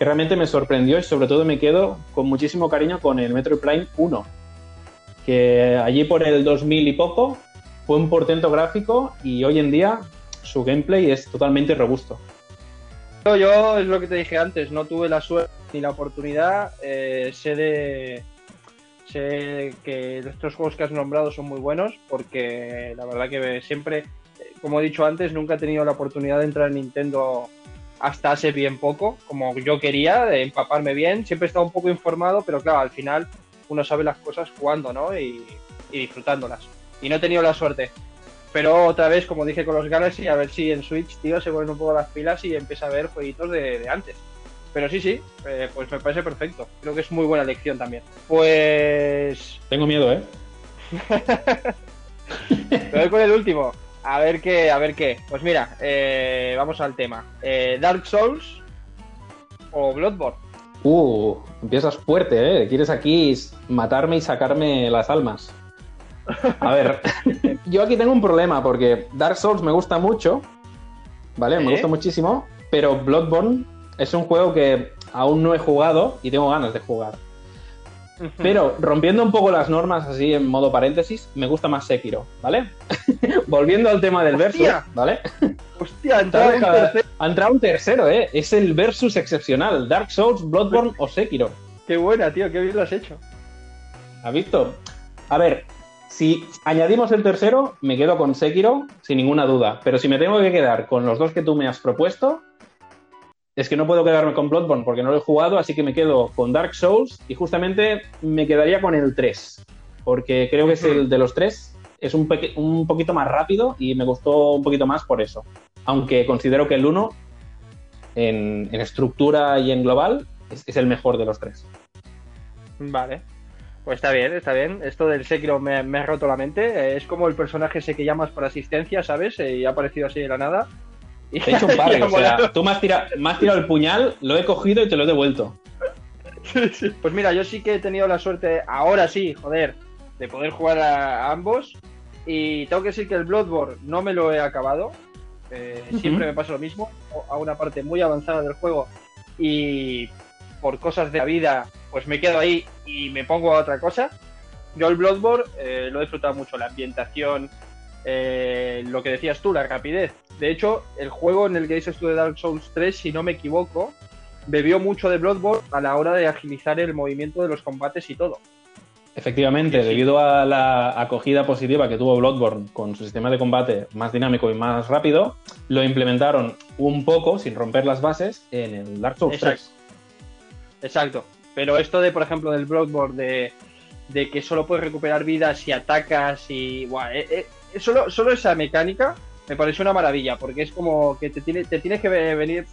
Speaker 2: que realmente me sorprendió y sobre todo me quedo con muchísimo cariño con el Metroid Prime 1, que allí por el 2000 y poco fue un portento gráfico y hoy en día su gameplay es totalmente robusto.
Speaker 3: Yo, es lo que te dije antes, no tuve la suerte ni la oportunidad. eh, sé de. Sé que estos juegos que has nombrado son muy buenos porque la verdad que siempre, como he dicho antes, nunca he tenido la oportunidad de entrar en Nintendo hasta hace bien poco, como yo quería, de empaparme bien. Siempre he estado un poco informado, pero claro, al final uno sabe las cosas jugando, ¿no? Y, y disfrutándolas. Y no he tenido la suerte. Pero otra vez, como dije con los Galaxy, a ver si en Switch, tío, se ponen un poco las pilas y empieza a ver jueguitos de, de antes. Pero sí, sí, eh, pues me parece perfecto. Creo que es muy buena elección también. Pues.
Speaker 2: Tengo miedo, ¿eh?
Speaker 3: Me voy con el último. A ver qué, a ver qué. Pues mira, eh, vamos al tema. Eh, Dark Souls o Bloodborne.
Speaker 2: Uh, empiezas fuerte, ¿eh? Quieres aquí matarme y sacarme las almas. A ver, yo aquí tengo un problema porque Dark Souls me gusta mucho, ¿vale? Me gusta muchísimo, pero Bloodborne es un juego que aún no he jugado y tengo ganas de jugar. Pero rompiendo un poco las normas así en modo paréntesis, me gusta más Sekiro, ¿vale? Volviendo al tema del versus. ¿vale?
Speaker 3: Hostia, ha entrado un
Speaker 2: Ha entrado un tercero, ¿eh? Es el versus excepcional. Dark Souls, Bloodborne o Sekiro.
Speaker 3: Qué buena, tío, qué bien lo has hecho.
Speaker 2: ¿Has visto? A ver, si añadimos el tercero, me quedo con Sekiro, sin ninguna duda. Pero si me tengo que quedar con los dos que tú me has propuesto, es que no puedo quedarme con Bloodborne porque no lo he jugado, así que me quedo con Dark Souls y justamente me quedaría con el 3. Porque creo que es el de los tres, es un, un poquito más rápido y me gustó un poquito más por eso. Aunque considero que el 1, en, en estructura y en global, es- es el mejor de los tres.
Speaker 3: Vale. Pues está bien, está bien. Esto del Sekiro me, me ha roto la mente. Es como el personaje ese que llamas por asistencia, ¿sabes? Eh, Y ha aparecido así de la nada.
Speaker 2: Te he hecho un par,
Speaker 3: y ha
Speaker 2: o sea, tú me has, tira- me has tirado el puñal, lo he cogido y te lo he devuelto.
Speaker 3: Pues mira, yo sí que he tenido la suerte, ahora sí, joder, de poder jugar a, ambos. Y tengo que decir que el Bloodborne no me lo he acabado. Eh. Siempre me pasa lo mismo, a una parte muy avanzada del juego. Y por cosas de la vida, pues me quedo ahí y me pongo a otra cosa. Yo el Bloodborne eh, lo he disfrutado mucho, la ambientación, eh, lo que decías tú, la rapidez. De hecho, el juego en el que dices tú de Dark Souls 3, si no me equivoco, bebió mucho de Bloodborne a la hora de agilizar el movimiento de los combates y todo.
Speaker 2: Efectivamente,
Speaker 3: Sí,
Speaker 2: debido a la acogida positiva que tuvo Bloodborne con su sistema de combate más dinámico y más rápido, lo implementaron un poco, sin romper las bases, en el Dark Souls
Speaker 3: Exacto.
Speaker 2: 3.
Speaker 3: Exacto. Pero esto de, por ejemplo, del Bloodborne, de, de que solo puedes recuperar vidas si atacas y. Buah, eh, eh, solo, solo esa mecánica me parece una maravilla, porque es como que te, tiene, te tienes que ve- venir.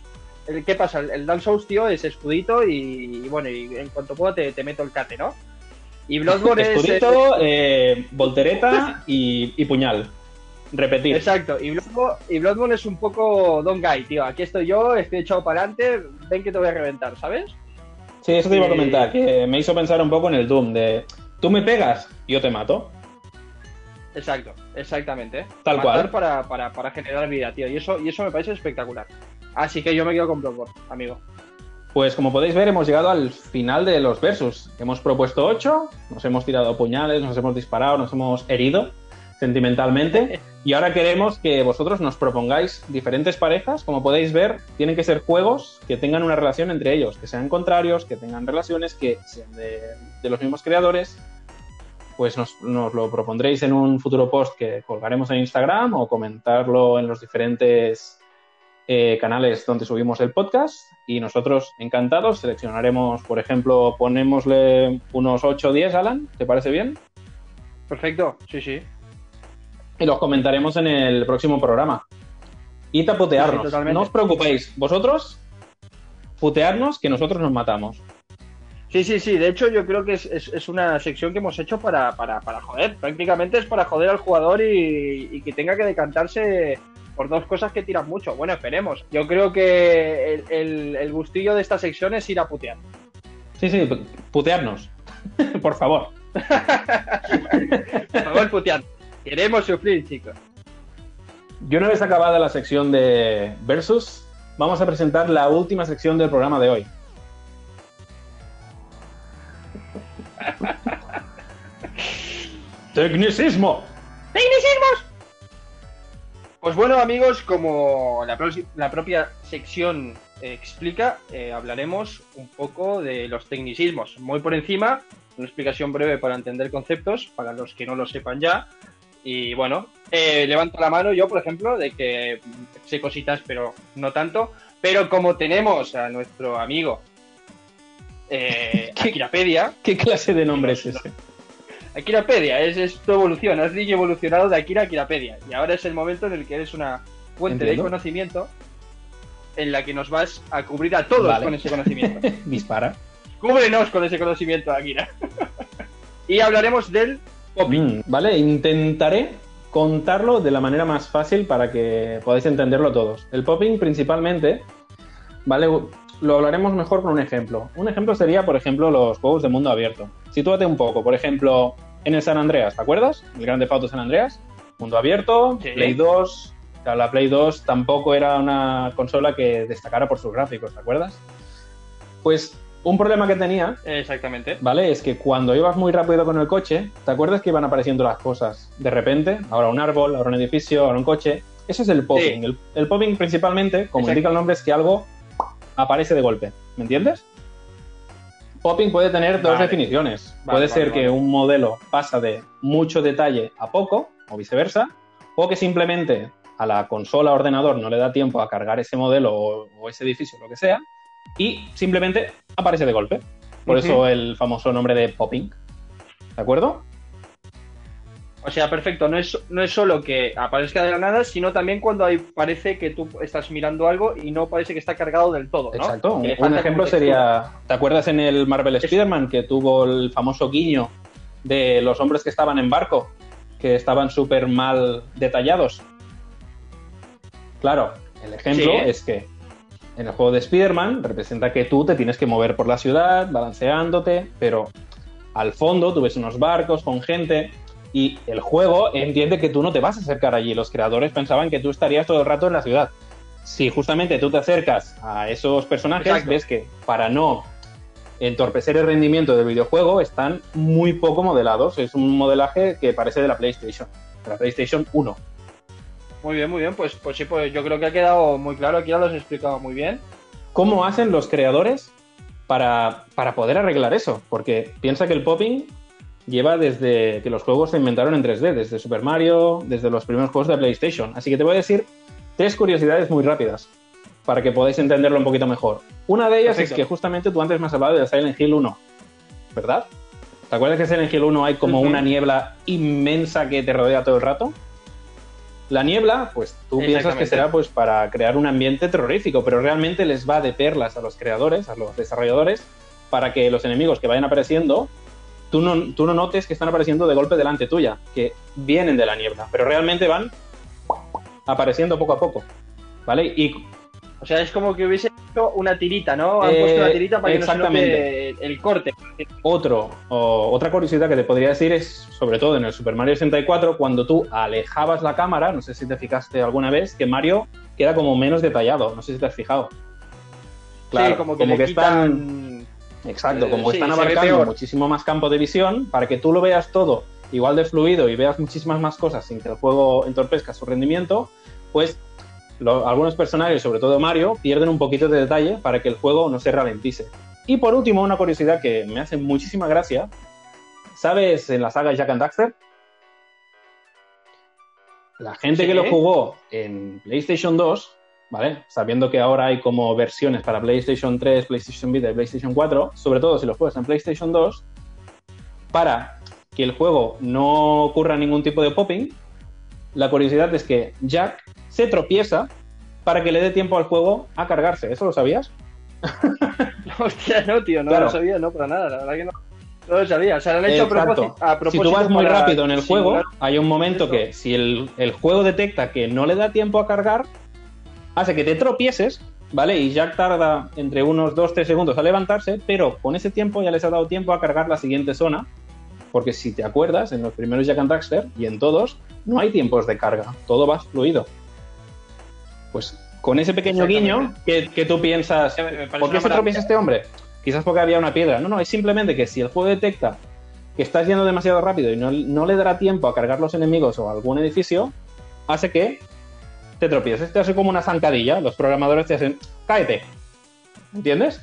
Speaker 3: el- ¿Qué pasa? El, el Dark Souls, tío, es escudito y, y bueno, y en cuanto pueda te, te meto el cate, ¿no? Y Bloodborne es.
Speaker 2: Escudito, eh, voltereta y, y puñal. Repetir.
Speaker 3: Exacto, y Bloodborne, y Bloodborne es un poco Don Guy, tío. Aquí estoy yo, estoy echado para adelante, ven que te voy a reventar, ¿sabes?
Speaker 2: Sí, eso te iba a
Speaker 3: Eh,
Speaker 2: comentar, que me hizo pensar un poco en el Doom, de tú me pegas, yo te mato.
Speaker 3: Exacto, exactamente.
Speaker 2: Tal
Speaker 3: Matar
Speaker 2: cual.
Speaker 3: Para, para, para generar vida, tío. Y eso, y eso me parece espectacular. Así que yo me quedo con Bloodborne, amigo.
Speaker 2: Pues como podéis ver, hemos llegado al final de los versus. Hemos propuesto 8, nos hemos tirado puñales, nos hemos disparado, nos hemos herido sentimentalmente. Y ahora queremos que vosotros nos propongáis diferentes parejas. Como podéis ver, tienen que ser juegos que tengan una relación entre ellos, que sean contrarios, que tengan relaciones, que sean de, de los mismos creadores. Pues nos, nos lo propondréis en un futuro post que colgaremos en Instagram o comentarlo en los diferentes eh, canales donde subimos el podcast y nosotros encantados seleccionaremos, por ejemplo, ponémosle unos 8 o 10, Alan, ¿te parece bien?
Speaker 3: Perfecto, sí, sí.
Speaker 2: Y los comentaremos en el próximo programa. Y.
Speaker 3: Sí, totalmente.
Speaker 2: no os preocupéis, vosotros putearnos que nosotros nos matamos.
Speaker 3: Sí, sí, sí. De hecho, yo creo que es, es- es una sección que hemos hecho para, para, para joder. Prácticamente es para joder al jugador y, y que tenga que decantarse por dos cosas que tiran mucho. Bueno, esperemos. Yo creo que el, el- el gustillo de esta sección es ir a putear.
Speaker 2: Sí, sí, pu- putearnos. por favor.
Speaker 3: Por favor, putear. Queremos sufrir, chicos.
Speaker 2: Y una vez acabada la sección de Versus, vamos a presentar la última sección del programa de hoy. Tecnicismo.
Speaker 3: Pues bueno, amigos, como la, pro- la propia sección eh, explica, eh, hablaremos un poco de los tecnicismos. Muy por encima, una explicación breve para entender conceptos, para los que no lo sepan ya. Y bueno, eh, levanto la mano yo, por ejemplo, de que sé cositas, pero no tanto. Pero como tenemos a nuestro amigo eh,
Speaker 2: ¿Qué?
Speaker 3: Akirapedia,
Speaker 2: ¿Qué clase de nombre es ese?
Speaker 3: Akirapedia, es, es tu evolución, has dicho evolucionado de Akira a Akirapedia. Y ahora es el momento en el que eres una fuente
Speaker 2: Entiendo.
Speaker 3: de conocimiento en la que nos vas a cubrir a todos
Speaker 2: Vale.
Speaker 3: con ese conocimiento.
Speaker 2: Dispara.
Speaker 3: Cúbrenos con ese conocimiento, Akira. y hablaremos del popping.
Speaker 2: Mm, vale, intentaré contarlo de la manera más fácil para que podáis entenderlo todos. El popping principalmente, vale, lo hablaremos mejor con un ejemplo. Un ejemplo sería, por ejemplo, los juegos de mundo abierto. Sitúate un poco, por ejemplo, en el San Andreas, ¿te acuerdas? El Grande Auto San Andreas, mundo abierto,
Speaker 3: Sí.
Speaker 2: Play 2, Claro, la Play 2 tampoco era una consola que destacara por sus gráficos, ¿te acuerdas? Pues un problema que tenía,
Speaker 3: Exactamente.
Speaker 2: ¿vale? Es que cuando ibas muy rápido con el coche, ¿te acuerdas que iban apareciendo las cosas de repente? Ahora un árbol, ahora un edificio, ahora un coche. Eso es el popping.
Speaker 3: Sí.
Speaker 2: El, el popping principalmente, como
Speaker 3: Exacto.
Speaker 2: indica el nombre, es que algo aparece de golpe. ¿Me entiendes? Popping puede tener dos
Speaker 3: Vale.
Speaker 2: definiciones.
Speaker 3: Vale,
Speaker 2: puede
Speaker 3: vale,
Speaker 2: ser que un modelo pasa de mucho detalle a poco, o viceversa, o que simplemente a la consola o ordenador no le da tiempo a cargar ese modelo o, o ese edificio, lo que sea, y simplemente aparece de golpe. Por eso el famoso nombre de popping. ¿De acuerdo?
Speaker 3: O sea, perfecto, no es, no es solo que aparezca de la nada, sino también cuando hay, parece que tú estás mirando algo y no parece que está cargado del todo, ¿no?
Speaker 2: Exacto. Un, ejemplo sería, ¿te acuerdas en el Marvel Spider-Man que tuvo el famoso guiño de los hombres que estaban en barco, que estaban súper mal detallados? Claro, el ejemplo
Speaker 3: Sí.
Speaker 2: es que en el juego de Spider-Man representa que tú te tienes que mover por la ciudad, balanceándote, pero al fondo tú ves unos barcos con gente y el juego entiende que tú no te vas a acercar allí. Los creadores pensaban que tú estarías todo el rato en la ciudad. Si justamente tú te acercas a esos personajes,
Speaker 3: Exacto.
Speaker 2: ves que para no entorpecer el rendimiento del videojuego están muy poco modelados. Es un modelaje que parece de la PlayStation, de la PlayStation 1.
Speaker 3: Muy bien, muy bien, pues, pues sí, pues yo creo que ha quedado muy claro, aquí ya lo has explicado muy bien.
Speaker 2: ¿Cómo hacen los creadores para, para poder arreglar eso? Porque piensa que el popping lleva desde que los juegos se inventaron en 3D, desde Super Mario, desde los primeros juegos de PlayStation. Así que te voy a decir tres curiosidades muy rápidas para que podáis entenderlo un poquito mejor. Una de ellas
Speaker 3: Perfecto.
Speaker 2: es que justamente tú antes me has hablado de Silent Hill 1, ¿verdad? ¿Te acuerdas que en Silent Hill 1 hay como una niebla inmensa que te rodea todo el rato? La niebla, pues tú piensas que será pues para crear un ambiente terrorífico, pero realmente les va de perlas a los creadores, a los desarrolladores, para que los enemigos que vayan apareciendo, tú no, tú no notes que están apareciendo de golpe delante tuya, que vienen de la niebla, pero realmente van apareciendo poco a poco, ¿vale? Y
Speaker 3: O sea, es como que hubiese hecho una tirita, ¿no? Han
Speaker 2: Eh,
Speaker 3: puesto una tirita para que no se el corte.
Speaker 2: Otro, o otra curiosidad que te podría decir es, sobre todo en el Super Mario 64, cuando tú alejabas la cámara, no sé si te fijaste alguna vez, que Mario queda como menos detallado, no sé si te has fijado.
Speaker 3: sí, como que le
Speaker 2: están,
Speaker 3: quitan...
Speaker 2: exacto,
Speaker 3: eh,
Speaker 2: como
Speaker 3: sí,
Speaker 2: están abarcando muchísimo más campo de visión para que tú lo veas todo igual de fluido y veas muchísimas más cosas sin que el juego entorpezca su rendimiento, pues lo- algunos personajes, sobre todo Mario, pierden un poquito de detalle para que el juego no se ralentice. Y por último, una curiosidad que me hace muchísima gracia. ¿Sabes en la saga Jack and Daxter? La gente
Speaker 3: Sí.
Speaker 2: que lo jugó en PlayStation 2, ¿vale? Sabiendo que ahora hay como versiones para PlayStation 3, PlayStation Vita y PlayStation 4, sobre todo si lo juegas en PlayStation 2, para que el juego no ocurra ningún tipo de popping, la curiosidad es que Jack se tropieza para que le dé tiempo al juego a cargarse. ¿Eso lo sabías?
Speaker 3: Hostia, no, tío, no
Speaker 2: Claro.
Speaker 3: lo sabía, no, para nada, la verdad que no. No lo sabía, o sea, lo han hecho a propósito,
Speaker 2: Si tú vas muy rápido en el juego, hay un momento que si el, el juego detecta que no le da tiempo a cargar, hace que te tropieces, ¿vale? Y Jack tarda entre unos 2-3 segundos a levantarse, pero con ese tiempo ya les ha dado tiempo a cargar la siguiente zona. Porque si te acuerdas, en los primeros Jack and Daxter y en todos, no hay tiempos de carga, todo va fluido. Pues con ese pequeño guiño que, que tú piensas,
Speaker 3: Me-
Speaker 2: ¿Por qué se tropieza este hombre? Quizás porque había una piedra. No, no, es simplemente que si el juego detecta que estás yendo demasiado rápido y no, no le dará tiempo a cargar los enemigos o algún edificio, hace que te tropieces. Te hace como una zancadilla. Los programadores te hacen, cáete. ¿Entiendes?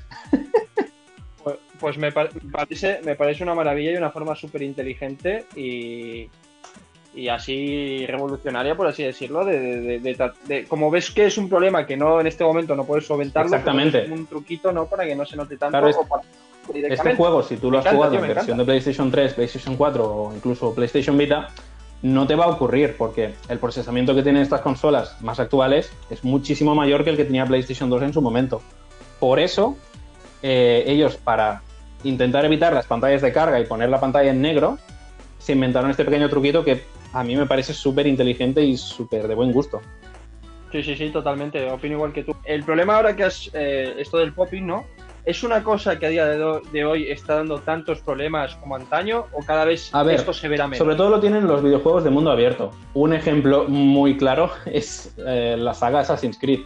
Speaker 3: Pues, pues me, pa- me parece, me parece una maravilla y una forma súper inteligente y, y así revolucionaria, por así decirlo, de, de- de- de tra- de- como ves que es un problema que no en este momento no puedes solventarlo, pues
Speaker 2: Exactamente.
Speaker 3: un truquito no para que no se note tanto
Speaker 2: Claro, es-
Speaker 3: o para-
Speaker 2: Este juego, si tú lo has
Speaker 3: encanta,
Speaker 2: jugado
Speaker 3: tío,
Speaker 2: en versión
Speaker 3: encanta.
Speaker 2: de PlayStation 3, PlayStation 4 o incluso PlayStation Vita, no te va a ocurrir porque el procesamiento que tienen estas consolas más actuales es muchísimo mayor que el que tenía PlayStation 2 en su momento. Por eso, eh, ellos para intentar evitar las pantallas de carga y poner la pantalla en negro, se inventaron este pequeño truquito que a mí me parece súper inteligente y súper de buen gusto.
Speaker 3: Sí, sí, sí, totalmente. Opino igual que tú. El problema ahora que has. eh, esto del popping, ¿no? ¿Es una cosa que a día de, hoy está dando tantos problemas como antaño o cada vez
Speaker 2: A ver,
Speaker 3: esto se verá menos?
Speaker 2: Sobre todo lo tienen los videojuegos de mundo abierto. Un ejemplo muy claro es eh, la saga Assassin's Creed.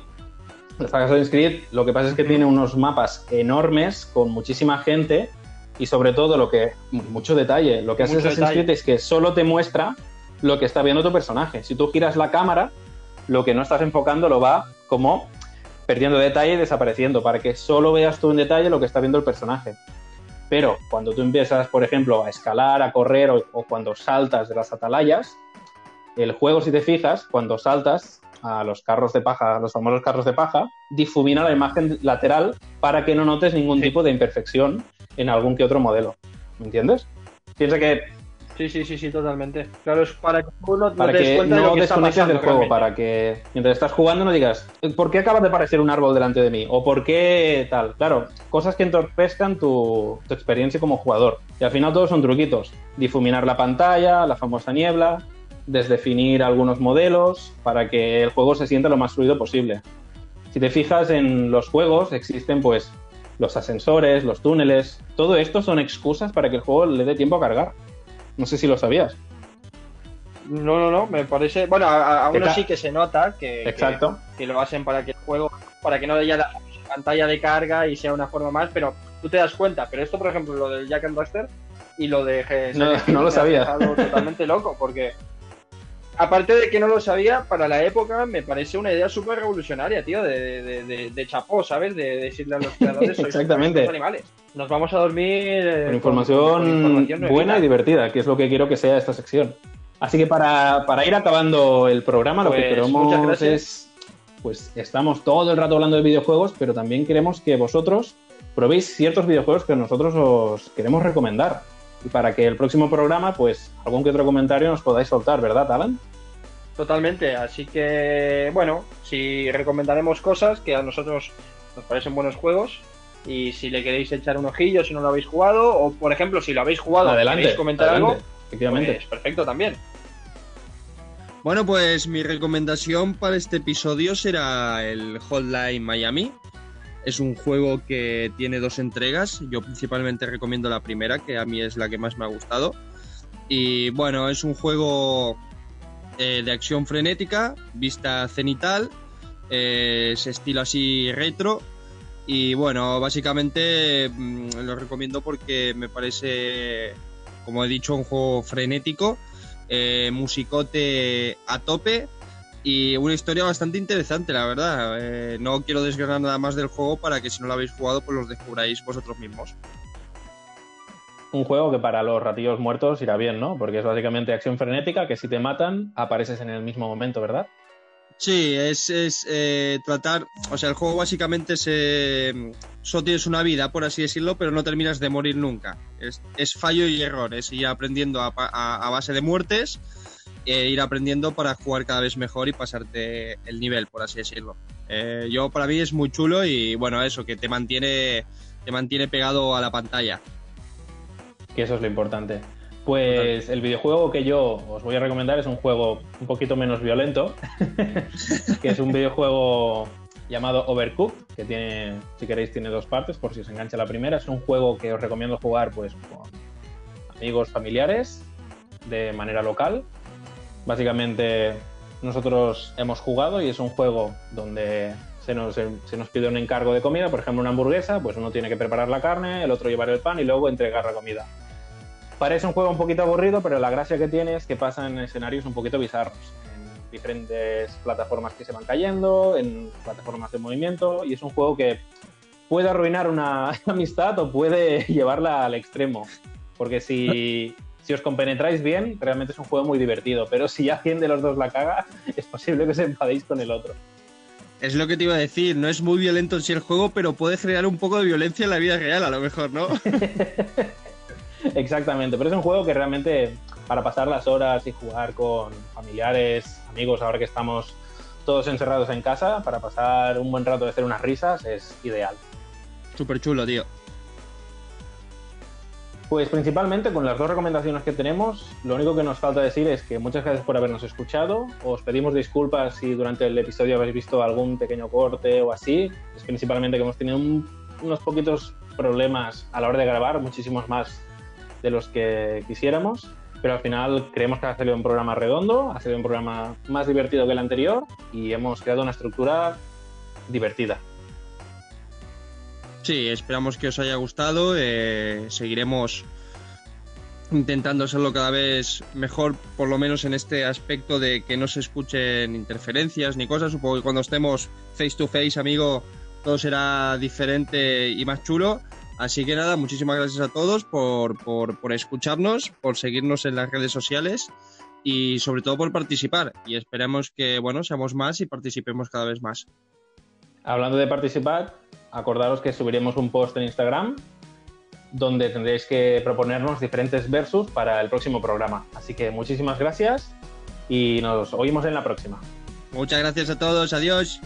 Speaker 2: La saga Assassin's Creed lo que pasa es que tiene unos mapas enormes con muchísima gente y sobre todo lo que mucho detalle. Lo que hace Assassin's
Speaker 3: detalle.
Speaker 2: Creed es que solo te muestra lo que está viendo tu personaje. Si tú giras la cámara, lo que no estás enfocando lo va como perdiendo detalle y desapareciendo para que solo veas tú en detalle lo que está viendo el personaje. Pero cuando tú empiezas, por ejemplo, a escalar, a correr o, o cuando saltas de las atalayas, el juego, si te fijas, cuando saltas a los carros de paja, los famosos carros de paja, difumina la imagen lateral para que no notes ningún
Speaker 3: Sí.
Speaker 2: tipo de imperfección en algún que otro modelo. ¿Me entiendes? Piensa que
Speaker 3: Sí, sí, sí, sí, totalmente. Claro, es para que tú no, no
Speaker 2: para
Speaker 3: te des
Speaker 2: que
Speaker 3: cuenta de lo
Speaker 2: no
Speaker 3: que está
Speaker 2: desconectes
Speaker 3: pasando
Speaker 2: del juego,
Speaker 3: realmente.
Speaker 2: para que mientras estás jugando no digas, ¿por qué acaba de aparecer un árbol delante de mí? ¿O por qué tal? Claro, cosas que entorpezcan tu, tu experiencia como jugador. Y al final todos son truquitos. Difuminar la pantalla, la famosa niebla, desdefinir algunos modelos para que el juego se sienta lo más fluido posible. Si te fijas en los juegos, existen pues los ascensores, los túneles, todo esto son excusas para que el juego le dé tiempo a cargar. No sé si lo sabías.
Speaker 3: No, no, no, me parece. Bueno, a, a
Speaker 2: Que
Speaker 3: uno sí que se nota que,
Speaker 2: Exacto.
Speaker 3: que lo hacen para que el juego, para que no haya la pantalla de carga y sea una forma más, pero tú te das cuenta. Pero esto, por ejemplo, lo del Jack and Duster y lo de
Speaker 2: No- no lo sabía.
Speaker 3: totalmente loco, porque aparte de que no lo sabía, para la época me parece una idea súper revolucionaria, tío, de, de, de, de chapó, ¿sabes? De, decirle a los creadores, sois
Speaker 2: Exactamente.
Speaker 3: unos animales. Nos vamos a dormir eh,
Speaker 2: con información,
Speaker 3: con información nuevita.
Speaker 2: buena y divertida, que es lo que quiero que sea esta sección. Así que para, para ir acabando el programa, lo que
Speaker 3: Pues,
Speaker 2: queremos
Speaker 3: muchas gracias.
Speaker 2: es, pues estamos todo el rato hablando de videojuegos, pero también queremos que vosotros probéis ciertos videojuegos que nosotros os queremos recomendar. Y para que el próximo programa, pues algún que otro comentario nos podáis soltar, ¿verdad, Alan?
Speaker 3: Totalmente, así que bueno, si recomendaremos cosas que a nosotros nos parecen buenos juegos y si le queréis echar un ojillo si no lo habéis jugado o por ejemplo si lo habéis jugado
Speaker 2: adelante.
Speaker 3: queréis comentar
Speaker 2: adelante,
Speaker 3: algo,
Speaker 2: Efectivamente.
Speaker 3: pues perfecto también.
Speaker 4: Bueno, pues mi recomendación para este episodio será el Hotline Miami. Es un juego que tiene dos entregas. Yo principalmente recomiendo la primera, que a mí es la que más me ha gustado. Y bueno, es un juego eh, de acción frenética, vista cenital, eh, es estilo así retro. Y bueno, básicamente mm, lo recomiendo porque me parece, como he dicho, un juego frenético eh, musicote a tope y una historia bastante interesante, la verdad. Eh, no quiero desgranar nada más del juego para que si no lo habéis jugado, pues los descubráis vosotros mismos.
Speaker 2: Un juego que para los ratillos muertos irá bien, ¿no? Porque es básicamente acción frenética, que si te matan, apareces en el mismo momento, ¿verdad?
Speaker 4: Sí, es, eh, tratar, o sea, el juego básicamente se, solo tienes una vida, por así decirlo, pero no terminas de morir nunca. Es, fallo y error, es ir aprendiendo a, base de muertes, e ir aprendiendo para jugar cada vez mejor y pasarte el nivel, por así decirlo. Eh, yo para mí es muy chulo y bueno, eso, que te mantiene, te mantiene pegado a la pantalla.
Speaker 2: Que eso es lo importante. Pues el videojuego que yo os voy a recomendar es un juego un poquito menos violento, que es un videojuego llamado Overcooked, que tiene, si queréis, tiene dos partes, por si os engancha la primera. Es un juego que os recomiendo jugar pues con amigos familiares, de manera local. Básicamente nosotros hemos jugado y es un juego donde se nos, pide un encargo de comida, por ejemplo una hamburguesa, pues uno tiene que preparar la carne, el otro llevar el pan y luego entregar la comida. Parece un juego un poquito aburrido, pero la gracia que tiene es que pasa en escenarios un poquito bizarros, en diferentes plataformas que se van cayendo, en plataformas de movimiento, y es un juego que puede arruinar una amistad o puede llevarla al extremo, porque si, os compenetráis bien, realmente es un juego muy divertido, pero si ya de los dos la caga, es posible que os enfadéis con el otro.
Speaker 4: Es lo que te iba a decir, no es muy violento en sí el juego, pero puede generar un poco de violencia en la vida real, a lo mejor, ¿no?
Speaker 2: Exactamente, pero es un juego que realmente para pasar las horas y jugar con familiares, amigos, ahora que estamos todos encerrados en casa, para pasar un buen rato de hacer unas risas, es ideal.
Speaker 4: Súper chulo, tío.
Speaker 2: Pues principalmente con las dos recomendaciones que tenemos, lo único que nos falta decir es que muchas gracias por habernos escuchado. Os pedimos disculpas si durante el episodio habéis visto algún pequeño corte o así. Es principalmente que hemos tenido un unos poquitos problemas a la hora de grabar, muchísimos más de los que quisiéramos, pero al final creemos que ha salido un programa redondo, ha sido un programa más divertido que el anterior y hemos creado una estructura divertida.
Speaker 3: Sí, esperamos que os haya gustado. eh, seguiremos intentando hacerlo cada vez mejor, por lo menos en este aspecto de que no se escuchen interferencias ni cosas. Supongo que cuando estemos face to face, amigo, todo será diferente y más chulo. Así que nada, muchísimas gracias a todos por, por, por escucharnos, por seguirnos en las redes sociales y sobre todo por participar. Y esperemos que, bueno, seamos más y participemos cada vez más.
Speaker 2: Hablando de participar, acordaros que subiremos un post en Instagram donde tendréis que proponernos diferentes versus para el próximo programa. Así que muchísimas gracias y nos oímos en la próxima.
Speaker 3: Muchas gracias a todos, adiós.